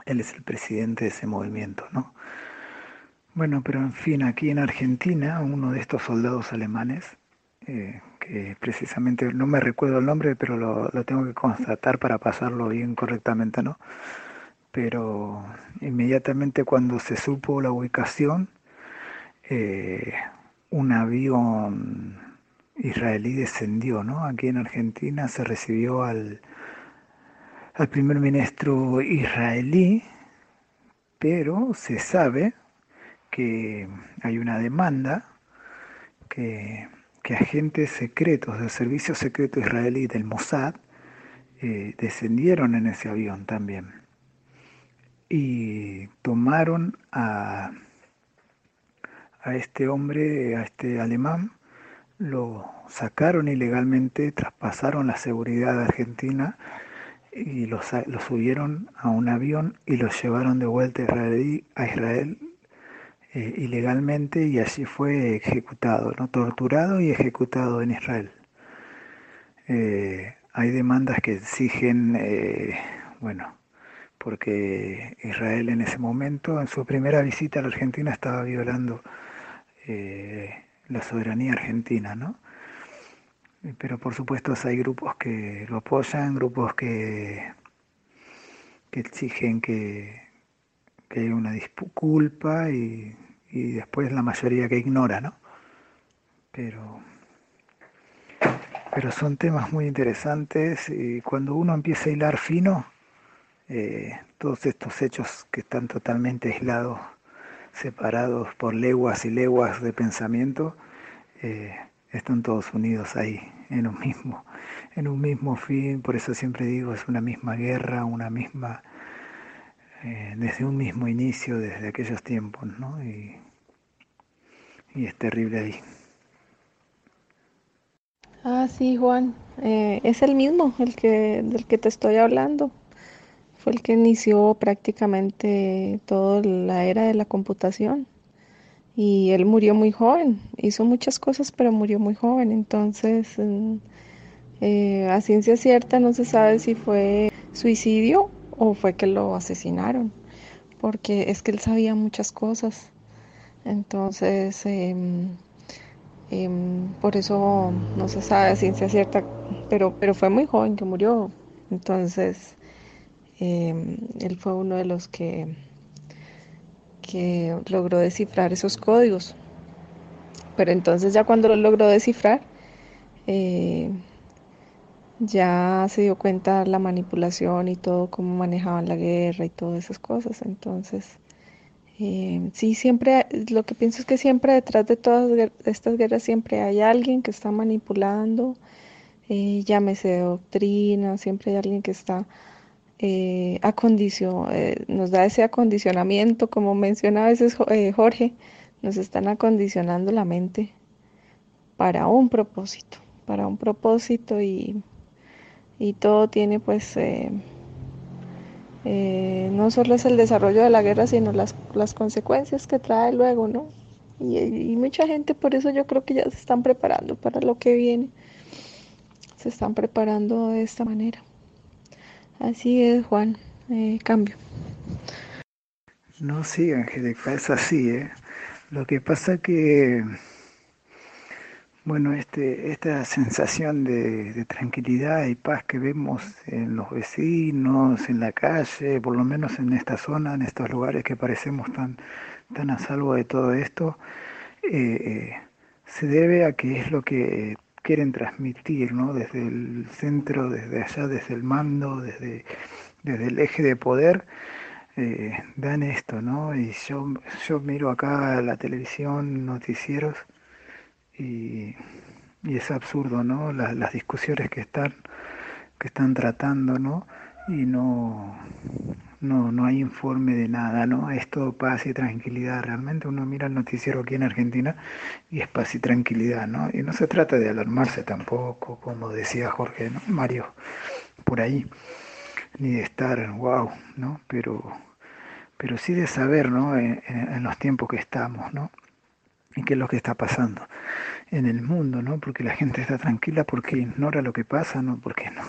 él es el presidente de ese movimiento, ¿no? Bueno, pero en fin, aquí en Argentina, uno de estos soldados alemanes, eh, que precisamente no me recuerdo el nombre, pero lo, tengo que constatar para pasarlo bien correctamente, ¿no? Pero inmediatamente cuando se supo la ubicación, eh, un avión israelí descendió, ¿no? Aquí en Argentina se recibió al al primer ministro israelí, pero se sabe que hay una demanda que, agentes secretos del servicio secreto israelí del Mossad eh, descendieron en ese avión también y tomaron a, a este hombre, a este alemán, lo sacaron ilegalmente, traspasaron la seguridad argentina y los, subieron a un avión y los llevaron de vuelta a Israel, eh, ilegalmente y allí fue ejecutado, ¿no? torturado y ejecutado en Israel. Eh, hay demandas que exigen, eh, bueno, porque Israel en ese momento, en su primera visita a la Argentina, estaba violando eh, la soberanía argentina, ¿no? Pero por supuesto hay grupos que lo apoyan, grupos que, que exigen que, que haya una disculpa y, y después la mayoría que ignora, ¿no? Pero pero son temas muy interesantes y cuando uno empieza a hilar fino, eh, todos estos hechos que están totalmente aislados, separados por leguas y leguas de pensamiento, eh, están todos unidos ahí, en un mismo, en un mismo fin, por eso siempre digo, es una misma guerra, una misma, eh, desde un mismo inicio, desde aquellos tiempos, ¿no? Y, es terrible ahí. Ah, sí, Juan, es el mismo, el que, del que te estoy hablando. Fue el que inició prácticamente toda la era de la computación. Y él murió muy joven, hizo muchas cosas, pero murió muy joven. Entonces, eh, a ciencia cierta no se sabe si fue suicidio o fue que lo asesinaron, porque es que él sabía muchas cosas. Entonces, em, Em, por eso no se sabe a ciencia cierta, pero, pero fue muy joven que murió. Entonces, em, él fue uno de los que, que logró descifrar esos códigos. Pero entonces ya cuando lo logró descifrar, eh, ya se dio cuenta la manipulación y todo, cómo manejaban la guerra y todas esas cosas. Entonces, eh, sí, siempre, lo que pienso es que siempre detrás de todas estas guerras siempre hay alguien que está manipulando, eh, llámese doctrina, siempre hay alguien que está eh, eh, nos da ese acondicionamiento, como menciona a veces Jorge, nos están acondicionando la mente para un propósito, para un propósito y, y todo tiene pues eh, no solo es el desarrollo de la guerra, sino las, las consecuencias que trae luego, ¿no? Y, mucha gente por eso yo creo que ya se están preparando para lo que viene. Se están preparando de esta manera. Así es, Juan. Eh, cambio. No, sí, Angélica, es así, ¿eh? Lo que pasa que bueno, este, esta sensación de, tranquilidad y paz que vemos en los vecinos, en la calle, por lo menos en esta zona, en estos lugares que parecemos tan, tan a salvo de todo esto, eh, eh, se debe a que es lo que quieren transmitir, ¿no? Desde el centro, desde allá, desde el mando, desde, desde el eje de poder, eh, dan esto, ¿no? Y yo, yo miro acá la televisión, noticieros, y, es absurdo, ¿no? Las, discusiones que están, que están tratando, ¿no? Y no, no, no hay informe de nada, ¿no? Es todo paz y tranquilidad. Realmente uno mira el noticiero aquí en Argentina y es paz y tranquilidad, ¿no? Y no se trata de alarmarse tampoco, como decía Jorge, ¿no? Mario, por ahí, ni de estar, wow, ¿no? Pero, pero sí de saber, ¿no? en, en los tiempos que estamos, ¿no? y qué es lo que está pasando en el mundo, ¿no? Porque la gente está tranquila porque ignora lo que pasa, no porque no,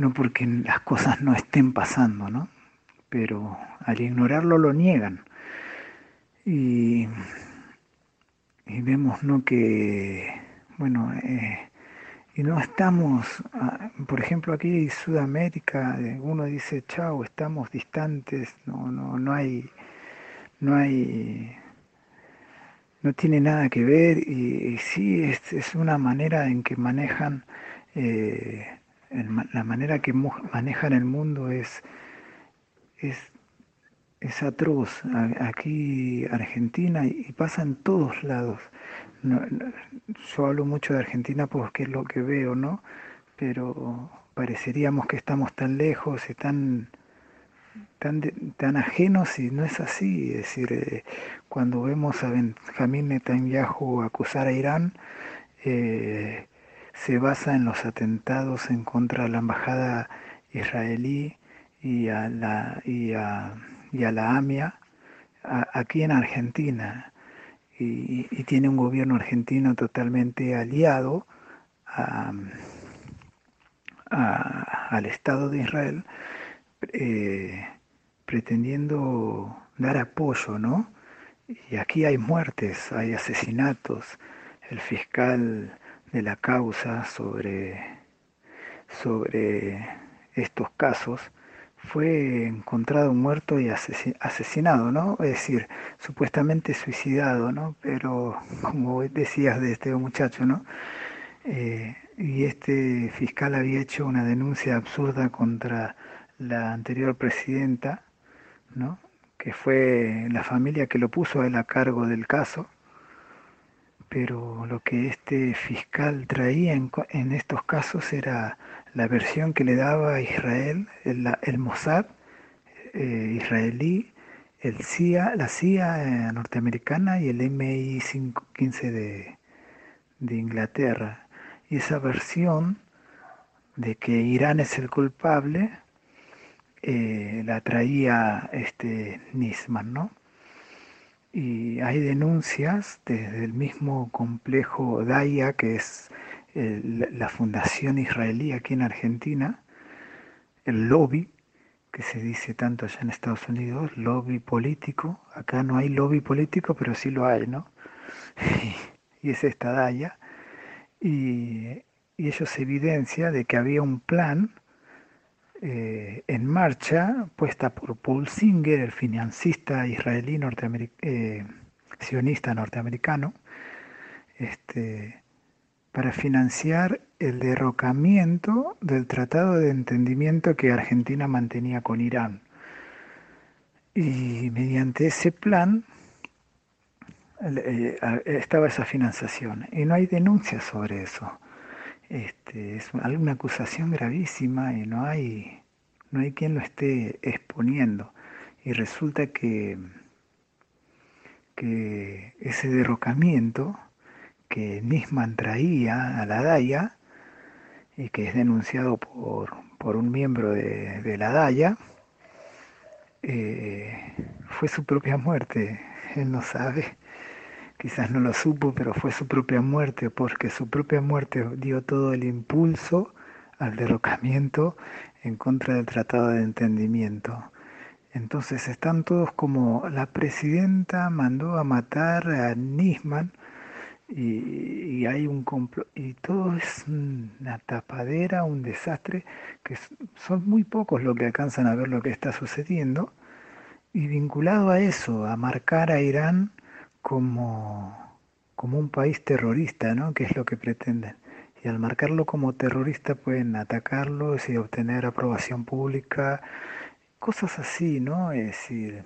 no porque las cosas no estén pasando, ¿no? Pero al ignorarlo lo niegan. Y, y vemos, ¿no? Que, bueno, eh, y no estamos, ah, por ejemplo, aquí en Sudamérica, eh, uno dice, chao, estamos distantes, no, no, no hay, no hay no tiene nada que ver y, sí es, es, una manera en que manejan, eh, la manera que manejan el mundo es, es, es atroz. Aquí Argentina y pasa en todos lados. yo hablo mucho de Argentina porque es lo que veo, ¿no? Pero pareceríamos que estamos tan lejos y tan tan, tan ajenos y no es así. Es decir, eh, cuando vemos a Benjamín Netanyahu acusar a Irán, eh, se basa en los atentados en contra de la embajada israelí y a la, y a, y a la AMIA aquí en Argentina. Y, tiene un gobierno argentino totalmente aliado a, al Estado de Israel eh, pretendiendo dar apoyo, ¿no? Y aquí hay muertes, hay asesinatos. El fiscal de la causa sobre, sobre estos casos fue encontrado muerto y asesinado, ¿no? Es decir, supuestamente suicidado, ¿no? Pero como decías de este muchacho, ¿no? Eh, y este fiscal había hecho una denuncia absurda contra la anterior presidenta, ¿no? que fue la familia que lo puso a él a cargo del caso, pero lo que este fiscal traía en, estos casos era la versión que le daba a Israel, el, Mossad eh, israelí, el CIA, la CIA eh, norteamericana y el MI-15 de, de Inglaterra. Y esa versión de que Irán es el culpable eh, la traía este Nisman, ¿no? Y hay denuncias desde el mismo complejo DAIA, que es la fundación israelí aquí en Argentina, el lobby, que se dice tanto allá en Estados Unidos, lobby político. Acá no hay lobby político, pero sí lo hay, ¿no? <laughs> y es esta DAIA. Y, y ellos evidencia de que había un plan eh, en marcha, puesta por Paul Singer, el financista israelí eh, sionista norteamericano, este, para financiar el derrocamiento del tratado de entendimiento que Argentina mantenía con Irán. Y mediante ese plan eh, estaba esa financiación. Y no hay denuncias sobre eso. Este, es alguna acusación gravísima y no hay, no hay quien lo esté exponiendo. Y resulta que, que ese derrocamiento que Nisman traía a la DAIA y que es denunciado por, por un miembro de, la DAIA, eh, fue su propia muerte. <laughs> Él no sabe quizás no lo supo, pero fue su propia muerte, porque su propia muerte dio todo el impulso al derrocamiento en contra del Tratado de Entendimiento. Entonces están todos como la presidenta mandó a matar a Nisman y, hay un complot y todo es una tapadera, un desastre, que son muy pocos los que alcanzan a ver lo que está sucediendo y vinculado a eso, a marcar a Irán como, como un país terrorista, ¿no? que es lo que pretenden. Y al marcarlo como terrorista pueden atacarlos y obtener aprobación pública, cosas así, ¿no? Es decir,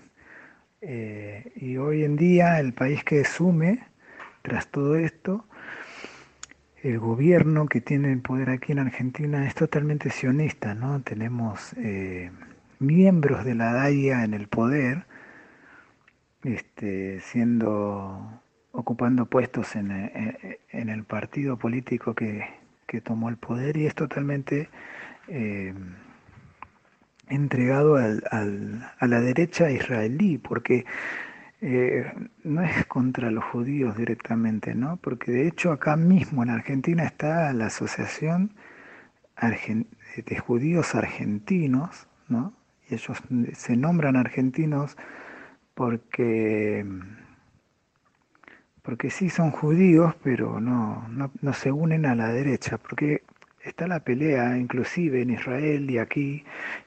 eh, y hoy en día el país que sume, tras todo esto, el gobierno que tiene el poder aquí en Argentina es totalmente sionista, ¿no? Tenemos eh, miembros de la DAIA en el poder, este, siendo ocupando puestos en, eh, en, el partido político que, que, tomó el poder y es totalmente eh, entregado al, al, a la derecha israelí, porque eh, no es contra los judíos directamente, ¿no? Porque de hecho acá mismo en Argentina está la Asociación de Judíos Argentinos, ¿no? Y ellos se nombran argentinos porque, porque sí son judíos, pero no, no, se unen a la derecha, porque está la pelea inclusive en Israel y aquí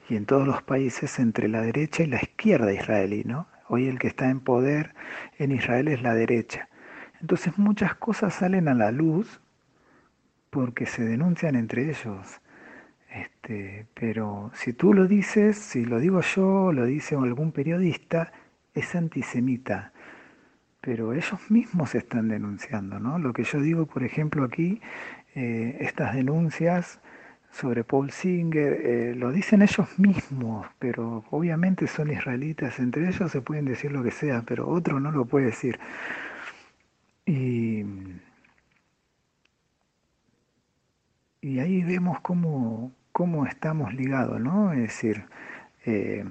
y en todos los países entre la derecha y la izquierda israelí, ¿no? Hoy el que está en poder en Israel es la derecha. Entonces muchas cosas salen a la luz porque se denuncian entre ellos. Este, pero si tú lo dices, si lo digo yo, lo dice algún periodista, es antisemita, pero ellos mismos están denunciando, ¿no? Lo que yo digo, por ejemplo, aquí, eh, estas denuncias sobre Paul Singer, eh, lo dicen ellos mismos, pero obviamente son israelitas, entre ellos se pueden decir lo que sea, pero otro no lo puede decir. Y, y ahí vemos cómo, cómo estamos ligados, ¿no? Es decir, eh,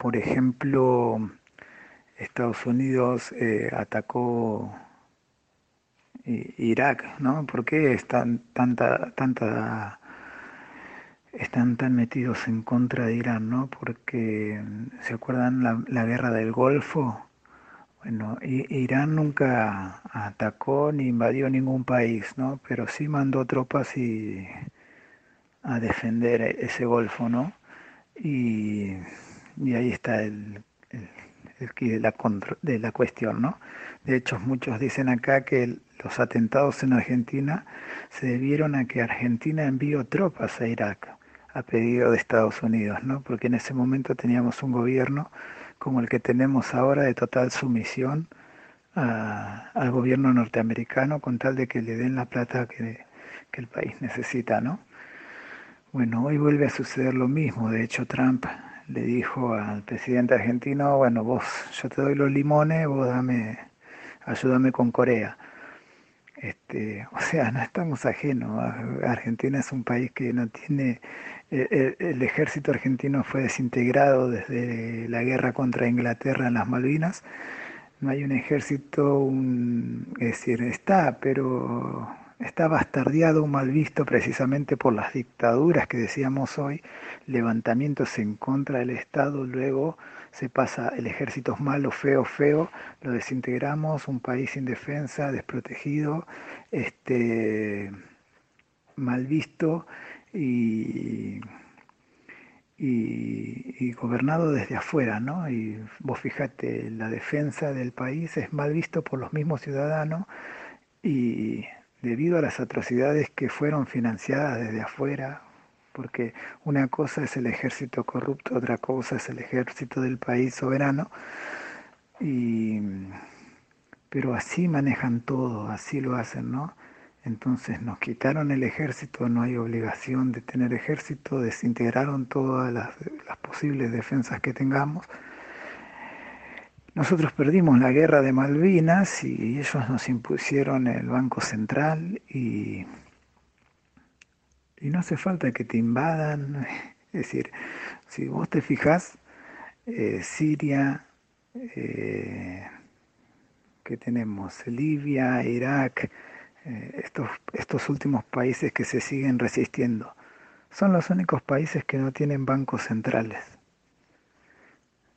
por ejemplo, Estados Unidos eh, atacó Irak, ¿no? ¿Por qué es tanta, tanta están tan metidos en contra de Irán, ¿no? Porque, ¿se acuerdan la, la guerra del Golfo? Bueno, Irán nunca atacó ni invadió ningún país, ¿no? Pero sí mandó tropas y a defender ese golfo, ¿no? Y, ahí está el, de, la cuestión, ¿no? De hecho, muchos dicen acá que los atentados en Argentina se debieron a que Argentina envió tropas a Irak a pedido de Estados Unidos, ¿no? Porque en ese momento teníamos un gobierno como el que tenemos ahora de total sumisión al gobierno norteamericano con tal de que le den la plata que, que el país necesita, ¿no? Bueno, hoy vuelve a suceder lo mismo. De hecho, Trump le dijo al presidente argentino, bueno, vos, yo te doy los limones, vos dame, ayúdame con Corea. Este, <laughs> o sea, no estamos ajenos. Argentina es un país que no tiene el, ejército argentino fue desintegrado desde la guerra contra Inglaterra en las Malvinas. No hay un ejército, es decir, está, pero está bastardeado, mal visto precisamente por las dictaduras que decíamos hoy, levantamientos en contra del Estado, luego se pasa el ejército malo, feo, feo, lo desintegramos, un país sin defensa, desprotegido, este, mal visto y, y, gobernado desde afuera, ¿no? Y vos fíjate, la defensa del país es mal visto por los mismos ciudadanos y debido a las atrocidades que fueron financiadas desde afuera, porque una cosa es el ejército corrupto, otra cosa es el ejército del país soberano, y, pero así manejan todo, así lo hacen, ¿no? Entonces nos quitaron el ejército, no hay obligación de tener ejército, desintegraron todas las, posibles defensas que tengamos. Nosotros perdimos la guerra de Malvinas y ellos nos impusieron el Banco Central y, no hace falta que te invadan. <laughs> Es decir, si vos te fijas, eh, Siria, eh, que tenemos Libia, Irak, eh, estos, estos últimos países que se siguen resistiendo. Son los únicos países que no tienen bancos centrales.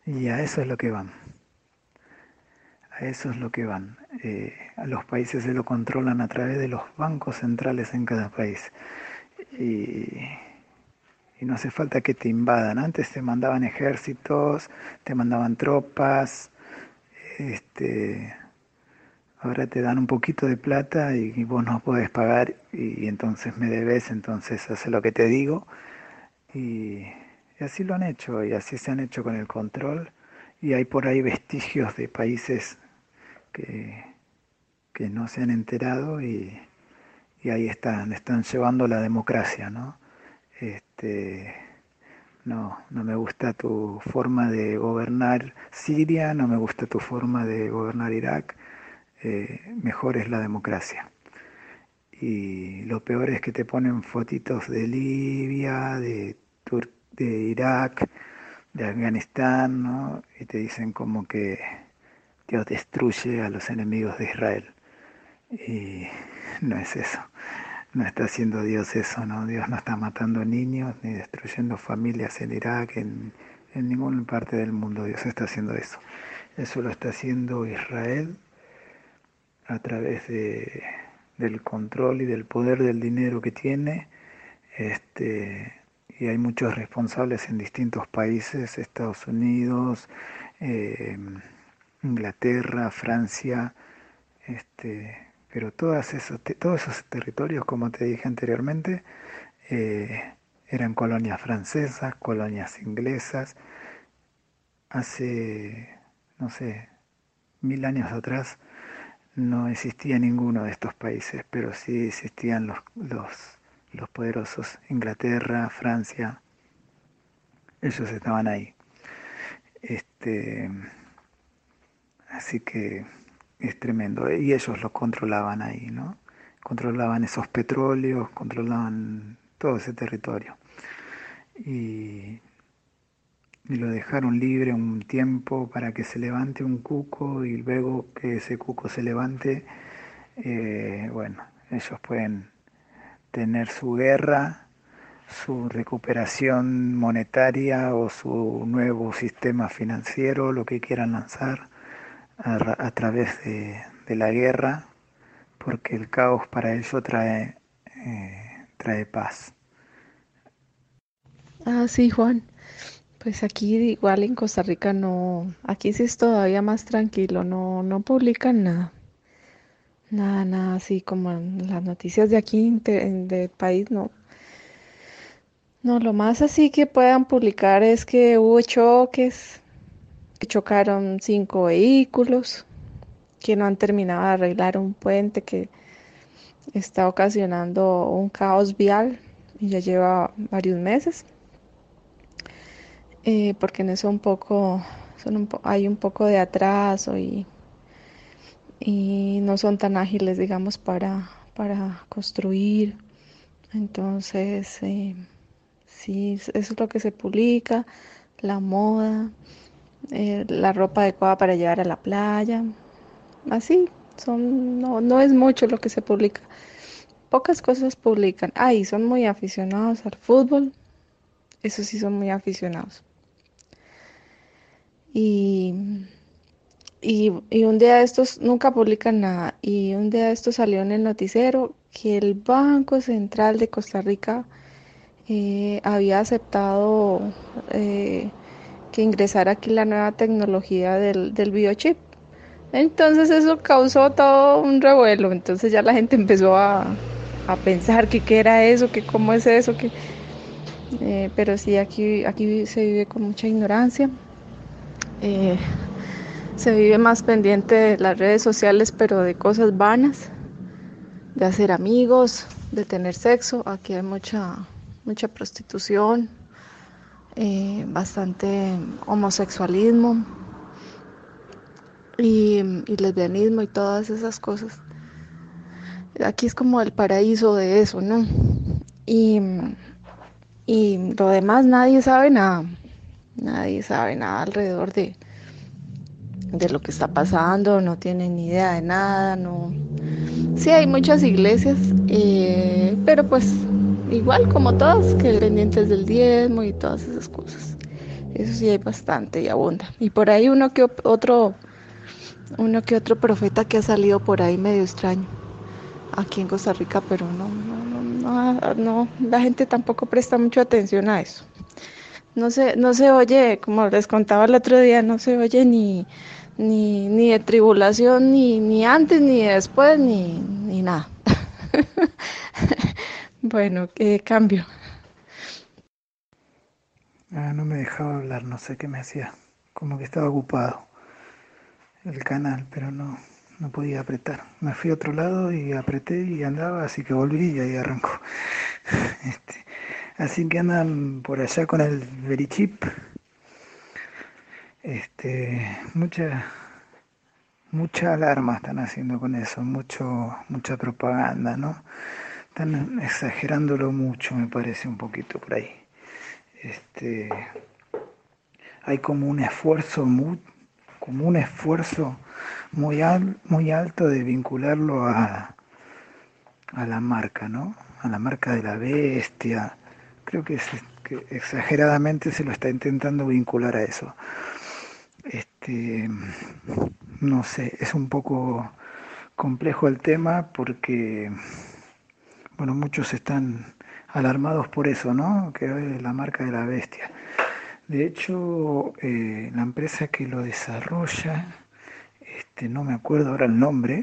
Y a eso es lo que van. A eso es lo que van. Eh, a los países se lo controlan a través de los bancos centrales en cada país. Y, y no hace falta que te invadan. Antes te mandaban ejércitos, te mandaban tropas, este, ahora te dan un poquito de plata y, vos no podés pagar y, entonces me debes, entonces hace lo que te digo. Y, así lo han hecho y así se han hecho con el control y hay por ahí vestigios de países que, que no se han enterado y, y ahí están, están llevando la democracia, ¿no? Este, no, no me gusta tu forma de gobernar Siria, no me gusta tu forma de gobernar Irak, eh, mejor es la democracia. Y lo peor es que te ponen fotitos de Libia, de, de Irak, de Afganistán, ¿no? y te dicen como que Dios destruye a los enemigos de Israel. Y no es eso. No está haciendo Dios eso, ¿no? Dios no está matando niños ni destruyendo familias en Irak, en, ninguna parte del mundo. Dios está haciendo eso. Eso lo está haciendo Israel a través de, del control y del poder del dinero que tiene. Este, y hay muchos responsables en distintos países, Estados Unidos, eh, Inglaterra, Francia, este, pero todas esos, todos esos territorios, como te dije anteriormente, eh, eran colonias francesas, colonias inglesas. Hace, no sé, mil años atrás, no existía ninguno de estos países, pero sí existían los, los, los poderosos, Inglaterra, Francia, ellos estaban ahí. Este, así que es tremendo. Y ellos los controlaban ahí, ¿no? Controlaban esos petróleos, controlaban todo ese territorio. Y y lo dejaron libre un tiempo para que se levante un cuco y luego que ese cuco se levante, eh, bueno, ellos pueden tener su guerra, su recuperación monetaria o su nuevo sistema financiero, lo que quieran lanzar a, través de, la guerra, porque el caos para ello trae, eh, trae paz. Ah, sí, Juan. Pues aquí igual en Costa Rica no, aquí sí es todavía más tranquilo, no, no publican nada. Nada, nada así como las noticias de aquí del país, no. No, lo más así que puedan publicar es que hubo choques, que chocaron cinco vehículos, que no han terminado de arreglar un puente que está ocasionando un caos vial y ya lleva varios meses. Eh, porque en eso un poco, hay un poco de atraso y y no son tan ágiles, digamos, para, para construir. Entonces, eh, sí, eso es lo que se publica, la moda, eh, la ropa adecuada para llevar a la playa. Así, son, no, no es mucho lo que se publica. Pocas cosas publican. Ah, y son muy aficionados al fútbol. Eso sí son muy aficionados. Y y, un día de estos nunca publican nada. Y un día de estos salió en el noticiero que el Banco Central de Costa Rica eh, había aceptado eh, que ingresara aquí la nueva tecnología del, del biochip. Entonces eso causó todo un revuelo. Entonces ya la gente empezó a, pensar que qué era eso, que cómo es eso, que eh, pero sí aquí aquí se vive con mucha ignorancia se vive más pendiente de las redes sociales, pero de cosas vanas, de hacer amigos, de tener sexo. Aquí hay mucha, mucha prostitución, eh, bastante homosexualismo y, lesbianismo y todas esas cosas. Aquí es como el paraíso de eso, ¿no? Y, y lo demás nadie sabe nada. Nadie sabe nada alrededor de, de lo que está pasando, no tienen ni idea de nada, no. Sí, hay muchas iglesias, eh, pero pues igual como todas, que pendientes del diezmo y todas esas cosas. Eso sí hay bastante y abunda. Y por ahí uno que otro, uno que otro profeta que ha salido por ahí medio extraño aquí en Costa Rica, pero no, no, no, no, la gente tampoco presta mucha atención a eso. No se, no se oye, como les contaba el otro día, no se oye ni ni, ni de tribulación, ni, ni antes, ni después, ni, ni nada. <laughs> bueno, qué cambio. Ah, no me dejaba hablar, no sé qué me hacía, como que estaba ocupado el canal, pero no, no podía apretar. Me fui a otro lado y apreté y andaba, así que volví y ahí arrancó. <laughs> Este, así que andan por allá con el Verichip este, mucha, mucha alarma están haciendo con eso, mucho, mucha propaganda, ¿no? Están exagerándolo mucho, me parece un poquito por ahí. Este, hay como un esfuerzo muy, como un esfuerzo muy, alto de vincularlo a, a la marca, ¿no? A la marca de la bestia. Creo que, que exageradamente se lo está intentando vincular a eso. Este, no sé, es un poco complejo el tema porque, bueno, muchos están alarmados por eso, ¿no? Que es la marca de la bestia. De hecho, eh, la empresa que lo desarrolla, este, no me acuerdo ahora el nombre,